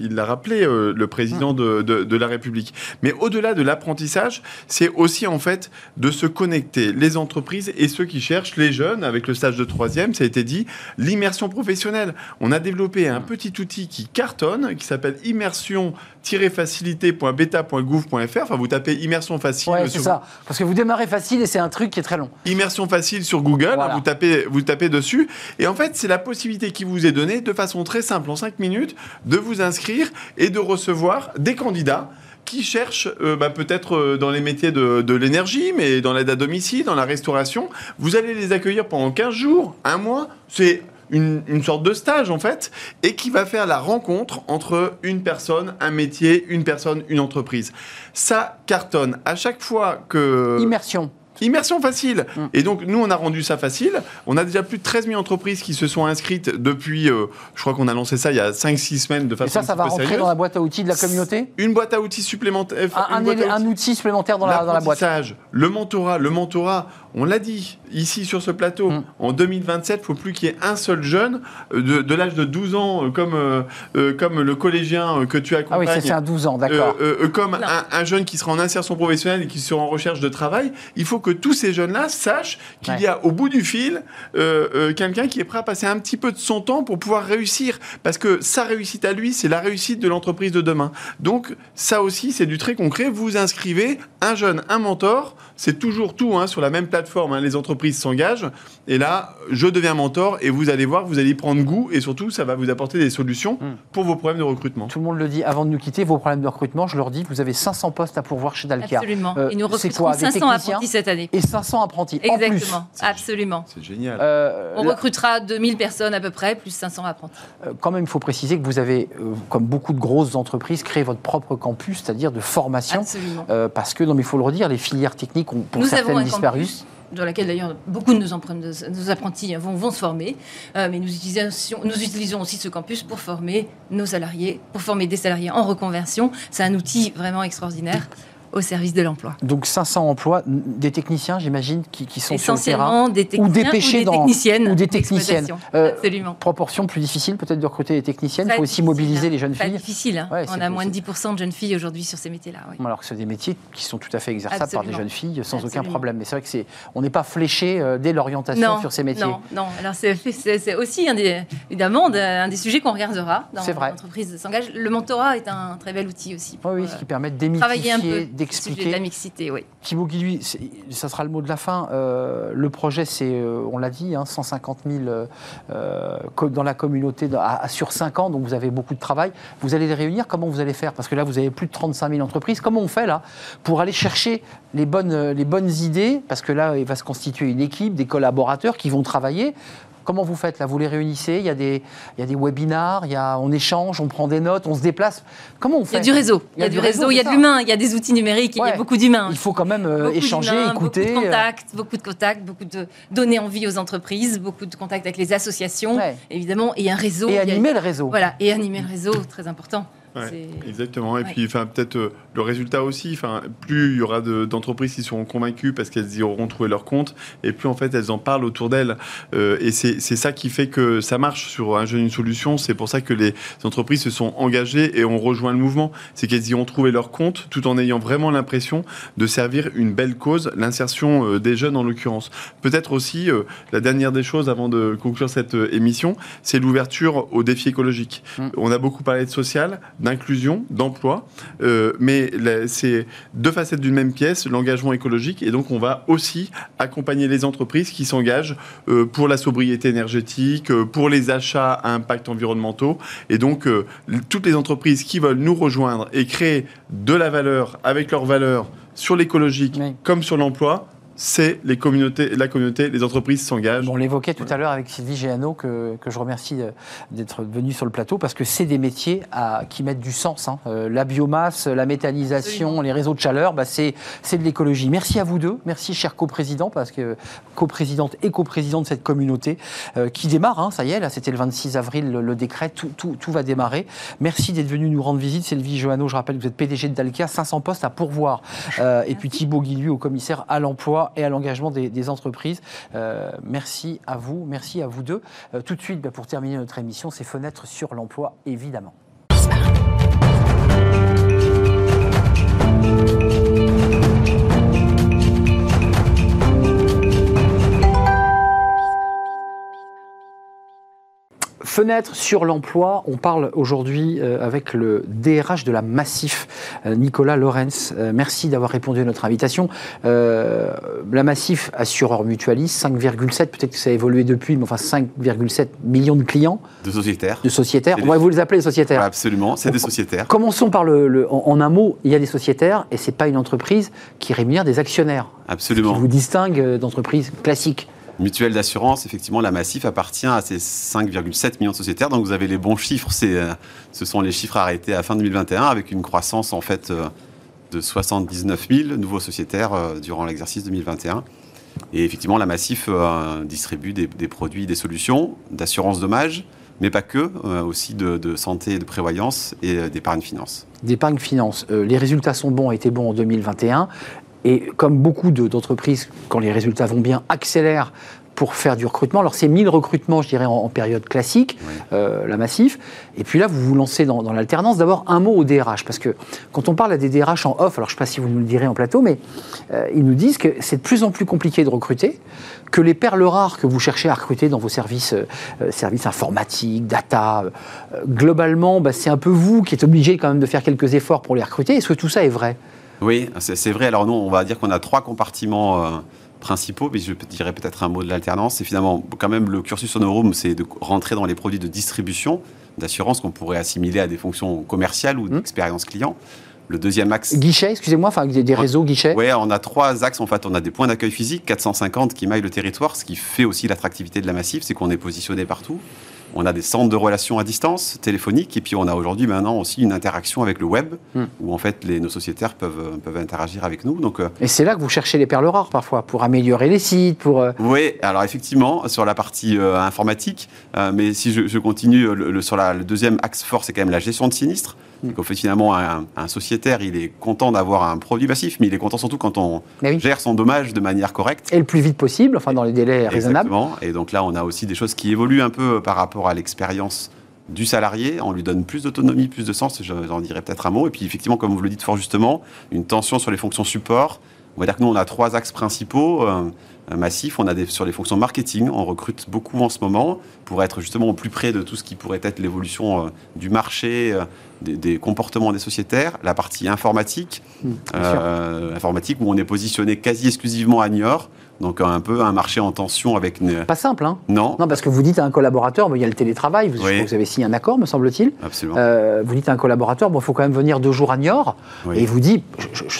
il l'a rappelé, le président de, de, la République. Mais au-delà de l'apprentissage, c'est aussi en fait de se connecter, les entreprises et ceux qui cherchent, les jeunes, avec le stage de troisième, ça a été dit, l'immersion professionnelle. On a développé un petit outil qui cartonne, qui s'appelle immersion-facilité.beta.gouv Enfin, vous tapez immersion facile. Ouais, c'est ça. Parce que vous démarrez facile et c'est un truc qui est très long. Immersion facile sur Google, vous, tapez, vous tapez dessus. Et en fait, c'est la possibilité qui vous est donnée de façon très simple, en 5 minutes, de vous inscrire et de recevoir des candidats qui cherchent euh, bah, peut-être euh, dans les métiers de, de l'énergie, mais dans l'aide à domicile, dans la restauration. Vous allez les accueillir pendant 15 jours, un mois. C'est une, sorte de stage en fait, et qui va faire la rencontre entre une personne, un métier, une personne, une entreprise. Ça cartonne. À chaque fois que... Immersion. Immersion facile. Mm. Et donc, nous, on a rendu ça facile. On a déjà plus de 13 000 entreprises qui se sont inscrites depuis, euh, je crois qu'on a lancé ça il y a 5-6 semaines de façon Et ça, ça va rentrer dans la boîte à outils de la communauté? Une boîte à outils supplémentaire. Un, un, outil supplémentaire dans la, dans la boîte. Le mentorat. Le mentorat, on l'a dit ici sur ce plateau, mm. en 2027, il ne faut plus qu'il y ait un seul jeune euh, de, l'âge de 12 ans, euh, comme, euh, comme le collégien que tu accompagnes. Ah oui, c'est un 12 ans, d'accord. comme un, jeune qui sera en insertion professionnelle et qui sera en recherche de travail. Il faut que tous ces jeunes-là sachent qu'il y a au bout du fil quelqu'un qui est prêt à passer un petit peu de son temps pour pouvoir réussir. Parce que sa réussite à lui, c'est la réussite de l'entreprise de demain. Donc ça aussi, c'est du très concret. Vous inscrivez un jeune, un mentor. C'est toujours tout hein, sur la même plateforme. Hein. les entreprises s'engagent. Et là, je deviens mentor et vous allez voir, vous allez y prendre goût et surtout, ça va vous apporter des solutions hmm. pour vos problèmes de recrutement. Tout le monde le dit avant de nous quitter, vos problèmes de recrutement, je leur dis, vous avez 500 postes à pourvoir chez Dalkia. Absolument. Euh, et nous recruterons 500 apprentis cette année. Et 500 apprentis. Exactement. En plus. Absolument. C'est génial. Euh, On recrutera 2000 personnes à peu près, plus 500 apprentis. Euh, quand même, il faut préciser que vous avez, comme beaucoup de grosses entreprises, créé votre propre campus, c'est-à-dire de formation. Absolument. parce que, non mais il faut le redire, les filières techniques ont pour certaines disparu. dans laquelle d'ailleurs beaucoup de nos, nos apprentis vont, vont, se former. mais nous utilisons, nous utilisons aussi ce campus pour former nos salariés, pour former des salariés en reconversion. C'est un outil vraiment extraordinaire au service de l'emploi. Donc 500 emplois, des techniciens, j'imagine, qui, sont sur le terrain, des techniciens ou des techniciennes, ou des techniciennes. Euh, Absolument. Proportion plus difficile peut-être de recruter des techniciennes. Il faut aussi mobiliser hein. les jeunes filles. C'est difficile. Hein. On a moins de 10% de jeunes filles aujourd'hui sur ces métiers-là. Alors que c'est des métiers qui sont tout à fait exerçables par des jeunes filles sans aucun problème. Mais c'est vrai que c'est, on n'est pas fléché euh, dès l'orientation sur ces métiers. Non, non. Alors c'est, aussi un des, évidemment un des sujets qu'on regardera dans l'entreprise s'engage. Le mentorat est un très bel outil aussi. oui, ce qui permet de démythifier, d'expliquer oui. Thibaut Guilluy, ça sera le mot de la fin. Euh, le projet, c'est, euh, on l'a dit, 150 000 euh, dans la communauté sur 5 ans, donc vous avez beaucoup de travail. Vous allez les réunir, comment vous allez faire? Parce que là, vous avez plus de 35 000 entreprises. Comment on fait là pour aller chercher les bonnes, les bonnes idées? Parce que là, il va se constituer une équipe, des collaborateurs qui vont travailler Comment vous faites là Vous les réunissez Il y a des, il y a des webinars, il y a, on échange, on prend des notes, on se déplace. Comment on fait Il y a du réseau, il y a, du réseau, il y a de l'humain, il y a des outils numériques, il y a beaucoup d'humains. Il faut quand même euh, échanger, écouter. Beaucoup de contacts, beaucoup de contacts, beaucoup de donner envie aux entreprises, beaucoup de contacts avec les associations, évidemment, et un réseau. Et animer le réseau. Voilà, et animer le réseau, très important. Exactement. Et puis, enfin, peut-être euh, le résultat aussi. Enfin, plus il y aura d'entreprises qui seront convaincues parce qu'elles y auront trouvé leur compte, et plus en fait elles en parlent autour d'elles. Euh, et c'est ça qui fait que ça marche sur un jeune une solution. C'est pour ça que les entreprises se sont engagées et ont rejoint le mouvement. C'est qu'elles y ont trouvé leur compte, tout en ayant vraiment l'impression de servir une belle cause, l'insertion euh, des jeunes en l'occurrence. Peut-être aussi la dernière des choses avant de conclure cette émission, c'est l'ouverture aux défis écologiques. Mmh. On a beaucoup parlé de social, d'inclusion, d'emploi, euh, mais c'est deux facettes d'une même pièce, l'engagement écologique, et donc on va aussi accompagner les entreprises qui s'engagent euh, pour la sobriété énergétique, euh, pour les achats à impact environnementaux, et donc toutes les entreprises qui veulent nous rejoindre et créer de la valeur avec leurs valeurs sur l'écologique comme sur l'emploi, c'est les communautés, la communauté, les entreprises s'engagent. on l'évoquait tout à l'heure avec Sylvie Géano, que, je remercie euh, d'être venue sur le plateau, parce que c'est des métiers à, qui mettent du sens. Hein. Euh, la biomasse, la méthanisation, les réseaux de chaleur, bah c'est de l'écologie. Merci à vous deux, merci cher coprésident, parce que coprésidente et coprésident de cette communauté euh, qui démarre, hein, ça y est, là c'était le 26 avril le, décret, tout, tout, va démarrer. Merci d'être venu nous rendre visite, Sylvie Johanneau, je rappelle que vous êtes PDG de Dalkia, 500 postes à pourvoir. et puis Thibaut Guilluy au commissaire à l'emploi et à l'engagement des, entreprises. Euh, merci à vous, merci à vous deux. Euh, tout de suite, bah, pour terminer notre émission, ces fenêtres sur l'emploi, évidemment. Fenêtre sur l'emploi, on parle aujourd'hui euh, avec le DRH de la Massif, euh, Nicolas Lorenz. Euh, merci d'avoir répondu à notre invitation. la Massif, assureur mutualiste, 5,7, peut-être que ça a évolué depuis, mais enfin 5,7 millions de clients. De sociétaires. De sociétaires. On va vous les appeler les sociétaires. absolument, c'est des sociétaires. Commençons par le, en, un mot, il y a des sociétaires et c'est pas une entreprise qui rémunère des actionnaires. Absolument. qui vous distingue d'entreprises classiques. Mutuelle d'assurance, effectivement, la Massif appartient à ces 5,7 millions de sociétaires. Donc vous avez les bons chiffres, euh, ce sont les chiffres arrêtés à fin 2021 avec une croissance en fait euh, de 79 000 nouveaux sociétaires euh, durant l'exercice 2021. Et effectivement, la Massif distribue des, produits, des solutions d'assurance dommage, mais pas que, aussi de, santé et de prévoyance et d'épargne finance. D'épargne finance. les résultats sont bons, étaient bons en 2021. Et comme beaucoup d'entreprises, quand les résultats vont bien, accélèrent pour faire du recrutement. Alors c'est 1000 recrutements, je dirais, en, période classique, euh, la massif. Et puis là, vous vous lancez dans, l'alternance. D'abord, un mot au DRH, parce que quand on parle à des DRH en off, alors je ne sais pas si vous nous le direz en plateau, mais euh, ils nous disent que c'est de plus en plus compliqué de recruter, que les perles rares que vous cherchez à recruter dans vos services, euh, services informatiques, data, globalement, bah, c'est un peu vous qui êtes obligé quand même de faire quelques efforts pour les recruter. Est-ce que tout ça est vrai? Oui, c'est vrai. Alors nous, on va dire qu'on a trois compartiments euh, principaux, mais je dirais peut-être un mot de l'alternance. C'est finalement quand même le cursus honorum, c'est de rentrer dans les produits de distribution d'assurance qu'on pourrait assimiler à des fonctions commerciales ou mmh. d'expérience client. Le deuxième axe. Guichet, excusez-moi, enfin des, réseaux guichets Oui, on a trois axes en fait. On a des points d'accueil physique, 450 qui maillent le territoire, ce qui fait aussi l'attractivité de la Massif, c'est qu'on est positionné partout. On a des centres de relations à distance, téléphoniques, et puis on a aujourd'hui maintenant aussi une interaction avec le web, hmm. où en fait les, nos sociétaires peuvent, peuvent interagir avec nous. Donc, et c'est là que vous cherchez les perles rares parfois, pour améliorer les sites, pour... Oui, alors effectivement, sur la partie informatique, mais si je, continue, le, sur la, le deuxième axe fort, c'est quand même la gestion de sinistres. Donc, fait, finalement, un, sociétaire, il est content d'avoir un produit massif, mais il est content surtout quand on gère son dommage de manière correcte. Et le plus vite possible, enfin dans les délais raisonnables. Exactement. Et donc là, on a aussi des choses qui évoluent un peu par rapport à l'expérience du salarié, on lui donne plus d'autonomie, plus de sens, j'en dirais peut-être un mot. Et puis effectivement, comme vous le dites fort justement, une tension sur les fonctions support. On va dire que nous, on a trois axes principaux. Euh, massifs. On a des, sur les fonctions marketing, on recrute beaucoup en ce moment pour être justement au plus près de tout ce qui pourrait être l'évolution euh, du marché, euh, des, comportements des sociétaires. La partie informatique, mmh, euh, informatique où on est positionné quasi exclusivement à Niort. Donc un peu un marché en tension avec une... Pas simple, hein Non. Non, parce que vous dites à un collaborateur, bon, il y a le télétravail, vous, vous avez signé un accord, me semble-t-il. Absolument. Vous dites à un collaborateur, bon, il faut quand même venir deux jours à Niort. Et il vous dit, je,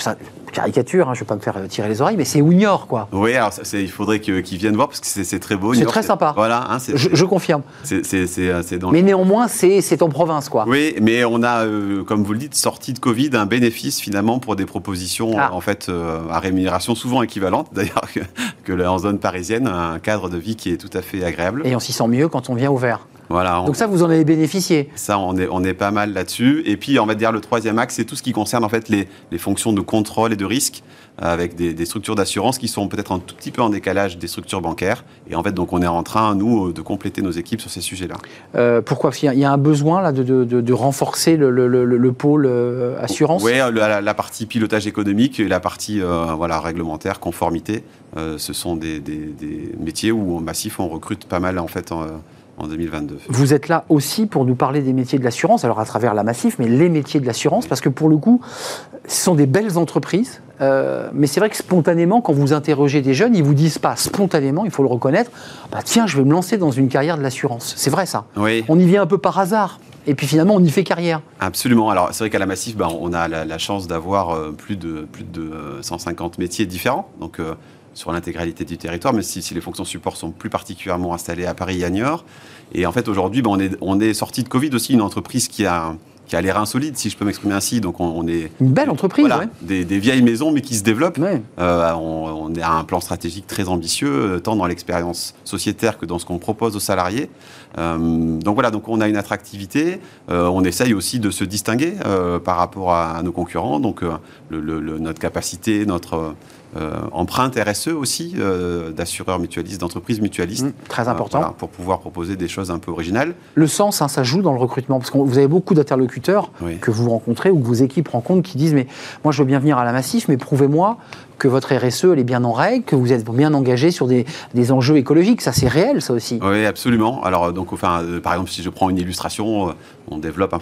caricature, hein, je ne vais pas me faire tirer les oreilles, mais c'est Niort, quoi. Oui, alors il faudrait qu'ils viennent voir parce que c'est très beau. C'est très sympa. Voilà, hein, je, confirme. C'est dans Mais néanmoins, c'est en province, quoi. Oui, mais on a, euh, comme vous le dites, sorti de Covid, un bénéfice finalement pour des propositions ah. en fait euh, à rémunération souvent équivalente, <laughs> d'ailleurs que, que en zone parisienne, un cadre de vie qui est tout à fait agréable. Et on s'y sent mieux quand on vient au vert. Voilà, Donc ça, vous en avez bénéficié Ça, on est, on est pas mal là-dessus. Et puis, on va dire le troisième axe, c'est tout ce qui concerne en fait les, les fonctions de contrôle et de risque avec des, des structures d'assurance qui sont peut-être un tout petit peu en décalage des structures bancaires. Et en fait, donc, on est en train, nous, de compléter nos équipes sur ces sujets-là. Euh, pourquoi? Parce qu'il y a un besoin là, de, de, de renforcer le, le, le, pôle euh, assurance? Oui, la, la, partie pilotage économique et la partie euh, voilà, réglementaire, conformité. ce sont des, des, des, métiers où, massif, on recrute pas mal en fait. En, en 2022. Vous êtes là aussi pour nous parler des métiers de l'assurance, alors à travers la Massif, mais les métiers de l'assurance, parce que pour le coup, ce sont des belles entreprises, euh, mais c'est vrai que spontanément, quand vous interrogez des jeunes, ils vous disent pas spontanément, il faut le reconnaître, bah tiens, je vais me lancer dans une carrière de l'assurance. C'est vrai ça. Oui. On y vient un peu par hasard. Et puis finalement, on y fait carrière. Absolument. Alors c'est vrai qu'à la Massif, bah, on a la, chance d'avoir euh, plus de, plus de 150 métiers différents. Donc euh, sur l'intégralité du territoire, mais si, si, les fonctions support sont plus particulièrement installées à Paris et à Niort. Et en fait, aujourd'hui, ben, on, est, on est sorti de Covid aussi, une entreprise qui a, qui a l'air insolite, si je peux m'exprimer ainsi. Donc, on, est. Une belle entreprise, voilà, des, des, vieilles maisons, mais qui se développent. Euh, on, on, a un plan stratégique très ambitieux, euh, tant dans l'expérience sociétaire que dans ce qu'on propose aux salariés. Euh, donc voilà, donc on a une attractivité. Euh, on essaye aussi de se distinguer par rapport à, à, nos concurrents. Donc le, le, notre capacité, notre euh, empreinte RSE aussi, euh, d'assureurs mutualistes, d'entreprises mutualistes. Mmh, très important. pour pouvoir proposer des choses un peu originales. Le sens, hein, ça joue dans le recrutement, parce que vous avez beaucoup d'interlocuteurs que vous rencontrez ou que vos équipes rencontrent qui disent, mais moi je veux bien venir à la Massif, mais prouvez-moi que votre RSE elle est bien en règle, que vous êtes bien engagé sur des, des enjeux écologiques. Ça, c'est réel, ça aussi. Oui, absolument. Alors, donc, enfin, euh, par exemple, si je prends une illustration, on développe un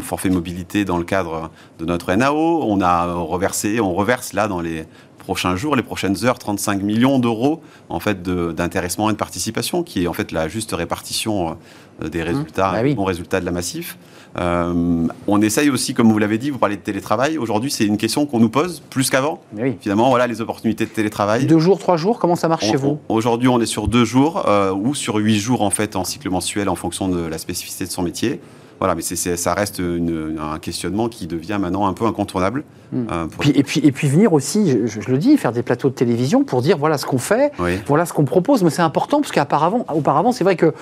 forfait mobilité dans le cadre de notre NAO. On a reversé, on reverse là dans les prochains jours, les prochaines heures, 35 millions d'euros en fait d'intéressement et de participation, qui est en fait la juste répartition euh, des mmh. résultats, bah bons résultats de la massif. Euh, on essaye aussi, comme vous l'avez dit, vous parlez de télétravail. Aujourd'hui, c'est une question qu'on nous pose plus qu'avant. Finalement, voilà les opportunités de télétravail. Deux jours, trois jours, comment ça marche chez vous? Aujourd'hui, on est sur deux jours euh, ou sur huit jours en fait en cycle mensuel en fonction de la spécificité de son métier. Voilà, mais ça reste un questionnement qui devient maintenant un peu incontournable. Hmm. Euh, et, puis, et puis venir aussi, je, le dis, faire des plateaux de télévision pour dire voilà ce qu'on fait, voilà ce qu'on propose. Mais c'est important parce qu'auparavant, auparavant, c'est vrai que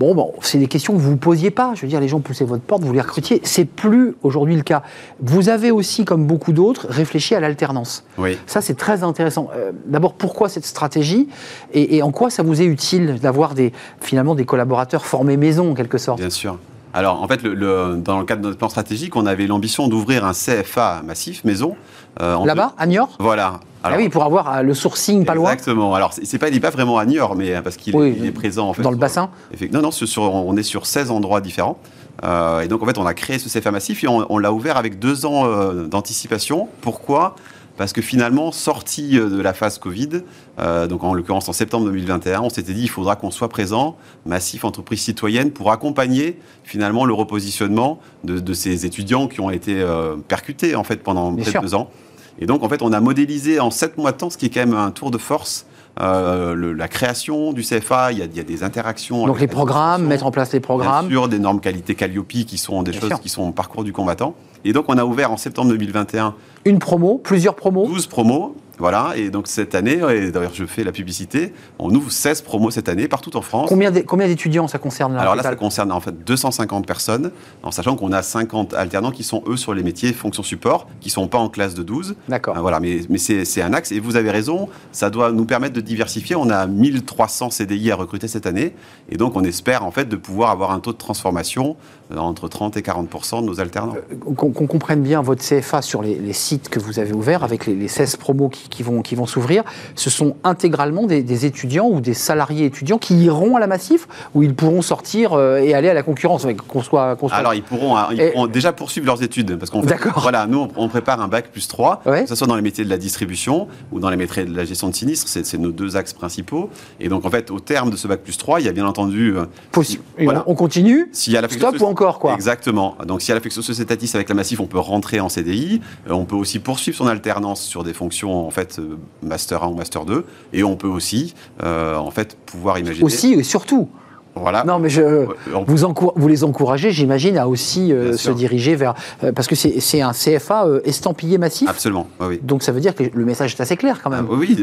bon, bon c'est des questions que vous ne vous posiez pas. Je veux dire, les gens poussaient votre porte, vous les recrutiez. C'est plus aujourd'hui le cas. Vous avez aussi, comme beaucoup d'autres, réfléchi à l'alternance. Oui. Ça, c'est très intéressant. Euh, d'abord, pourquoi cette stratégie et, et, en quoi ça vous est utile d'avoir des, finalement des collaborateurs formés maison en quelque sorte? Bien sûr. Alors, en fait, le, dans le cadre de notre plan stratégique, on avait l'ambition d'ouvrir un CFA massif, maison. Euh, Là-bas, à Niort? Voilà. ah oui, pour avoir euh, le sourcing pas loin. Exactement. Alors, c'est pas, il n'est pas vraiment à Niort, mais euh, parce qu'il est présent en fait. Dans le bassin Non, non, on est sur 16 endroits différents. et donc, en fait, on a créé ce CFA massif et on, on l'a ouvert avec deux ans d'anticipation. Pourquoi? Parce que finalement, sorti euh, de la phase Covid, euh, donc en l'occurrence en septembre 2021, on s'était dit il faudra qu'on soit présent, massif, entreprise citoyenne, pour accompagner finalement le repositionnement de, ces étudiants qui ont été euh, percutés en fait pendant près de deux ans. Et donc en fait, on a modélisé en sept mois de temps, ce qui est quand même un tour de force euh, la création du CFA, il y a, des interactions. Donc les programmes, mettre en place les programmes. Bien sûr, des normes qualité Calliope qui sont des choses qui sont au parcours du combattant. Et donc on a ouvert en septembre 2021 une promo, plusieurs promos 12 promos voilà, et donc cette année, et d'ailleurs je fais la publicité, on ouvre 16 promos cette année partout en France. Combien d'étudiants ça concerne Alors là, ça concerne en fait 250 personnes, en sachant qu'on a 50 alternants qui sont eux sur les métiers fonction support, qui ne sont pas en classe de 12. D'accord. voilà, mais, mais c'est un axe, et vous avez raison, ça doit nous permettre de diversifier. On a 1300 CDI à recruter cette année, et donc on espère en fait de pouvoir avoir un taux de transformation entre 30 et 40% de nos alternants. Euh, qu'on comprenne bien votre CFA sur les, sites que vous avez ouverts, avec les, les 16 promos qui, qui vont, qui vont s'ouvrir, ce sont intégralement des, étudiants ou des salariés étudiants qui iront à la Massif, ou ils pourront sortir euh, et aller à la concurrence, qu'on soit, Alors, ils pourront, hein, ils pourront, déjà poursuivre leurs études, parce fait, voilà, nous, on prépare un bac plus 3, que ce soit dans les métiers de la distribution ou dans les métiers de la gestion de sinistres, c'est nos deux axes principaux. Et donc, en fait, au terme de ce bac plus 3, il y a bien entendu... Euh, Possible. voilà. On continue S'il y a la Stop ou encore, quoi Exactement. Donc, si y a l'affection sociétatiste avec la On peut rentrer en CDI. Euh, on peut aussi poursuivre son alternance sur des fonctions, en fait, Master 1 ou Master 2. Et on peut aussi, euh, en fait, pouvoir imaginer... Aussi et surtout voilà. Non, mais je, vous, vous les encouragez, j'imagine, à aussi euh, se diriger vers. Euh, parce que c'est un CFA euh, estampillé massif. Absolument, oui. Donc ça veut dire que le message est assez clair quand même. Ah, oui,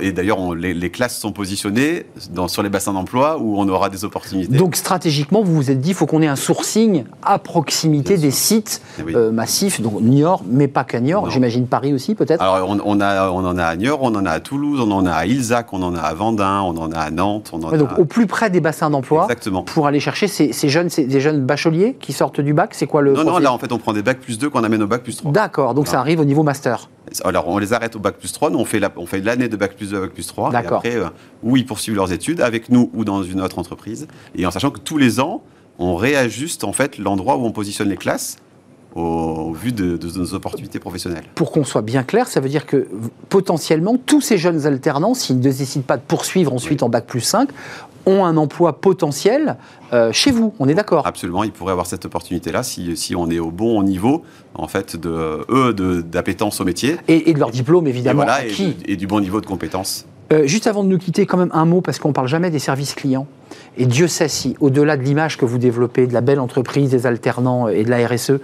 et d'ailleurs, les, classes sont positionnées dans, sur les bassins d'emploi où on aura des opportunités. Donc stratégiquement, vous vous êtes dit, il faut qu'on ait un sourcing à proximité des sites eh massifs, donc Niort, mais pas qu'à Niort, j'imagine Paris aussi peut-être Alors on, a, on en a à Niort, on en a à Toulouse, on en a à Ilzac, on en a à Vendin, on en a à Nantes. On en donc au plus près des bassins d'emploi Exactement. pour aller chercher ces, jeunes, des jeunes bacheliers qui sortent du bac C'est quoi le Non, non, là en fait on prend des bacs plus 2 qu'on amène au bac plus 3. D'accord, donc ça arrive au niveau master. Alors on les arrête au bac plus 3, nous on fait, la, on fait l'année de bac plus 2 bac plus 3. D'accord. Et après, euh, où ils poursuivent leurs études, avec nous ou dans une autre entreprise. Et en sachant que tous les ans, on réajuste en fait l'endroit où on positionne les classes au, vu de, nos opportunités professionnelles. Pour qu'on soit bien clair, ça veut dire que potentiellement, tous ces jeunes alternants, s'ils ne décident pas de poursuivre ensuite en Bac plus 5, ont un emploi potentiel euh, chez vous, on est d'accord Absolument, ils pourraient avoir cette opportunité-là si, si, on est au bon niveau, en fait, de eux, d'appétence au métier. Et, de leur diplôme, évidemment, et, et, du bon niveau de compétences. Euh, juste avant de nous quitter, quand même un mot, parce qu'on ne parle jamais des services clients. Et Dieu sait si, au-delà de l'image que vous développez, de la belle entreprise, des alternants et de la RSE,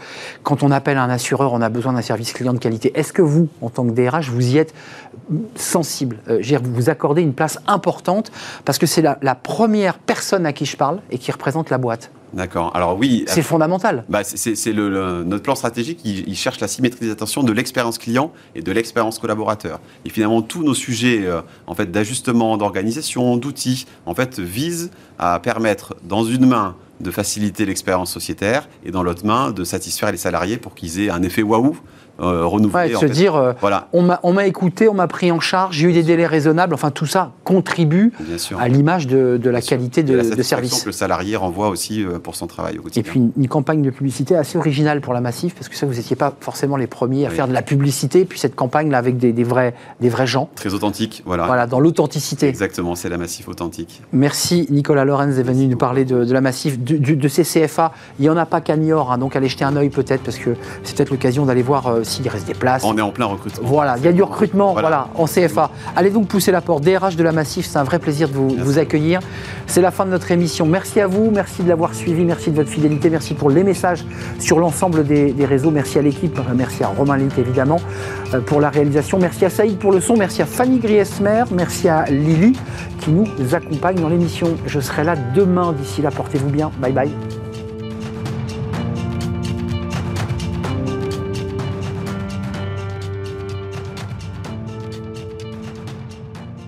quand on appelle un assureur, on a besoin d'un service client de qualité. Est-ce que vous, en tant que DRH, vous y êtes sensible? Euh, Vous vous accordez une place importante parce que c'est la première personne à qui je parle et qui représente la boîte. D'accord. Alors oui. C'est fondamental. Bah, c'est le, notre plan stratégique. Il, cherche la symétrisation de l'expérience client et de l'expérience collaborateur. Et finalement, tous nos sujets euh, en fait d'ajustement, d'organisation, d'outils, en fait, visent à permettre dans une main de faciliter l'expérience sociétaire et dans l'autre main de satisfaire les salariés pour qu'ils aient un effet waouh euh, renouveler. se dire, euh, voilà. on m'a écouté, on m'a pris en charge, j'ai eu des délais raisonnables. Enfin, tout ça contribue à l'image de, la qualité de, de service. que le salarié renvoie aussi euh, pour son travail au quotidien. Et puis une, campagne de publicité assez originale pour la Massif, parce que ça, vous n'étiez pas forcément les premiers à faire de la publicité. puis cette campagne-là avec des, vrais, des vrais gens. Très authentique, voilà. Voilà, dans l'authenticité. Exactement, c'est la Massif authentique. Merci Nicolas Lorenz d'être venu nous parler de, la Massif, de, ces CFA. Il n'y en a pas qu'à Niort, hein, donc allez jeter un œil peut-être, parce que c'est peut-être l'occasion d'aller voir s'il reste des places. On est en plein recrutement. Voilà, il y a du recrutement voilà. en CFA. Allez donc pousser la porte. DRH de la Massif, c'est un vrai plaisir de vous, accueillir. C'est la fin de notre émission. Merci à vous, merci de l'avoir suivi, merci de votre fidélité, merci pour les messages sur l'ensemble des, réseaux. Merci à l'équipe, merci à Romain Litt évidemment euh, pour la réalisation. Merci à Saïd pour le son, merci à Fanny Griesmer, merci à Lily qui nous accompagne dans l'émission. Je serai là demain. D'ici là, portez-vous bien. Bye bye.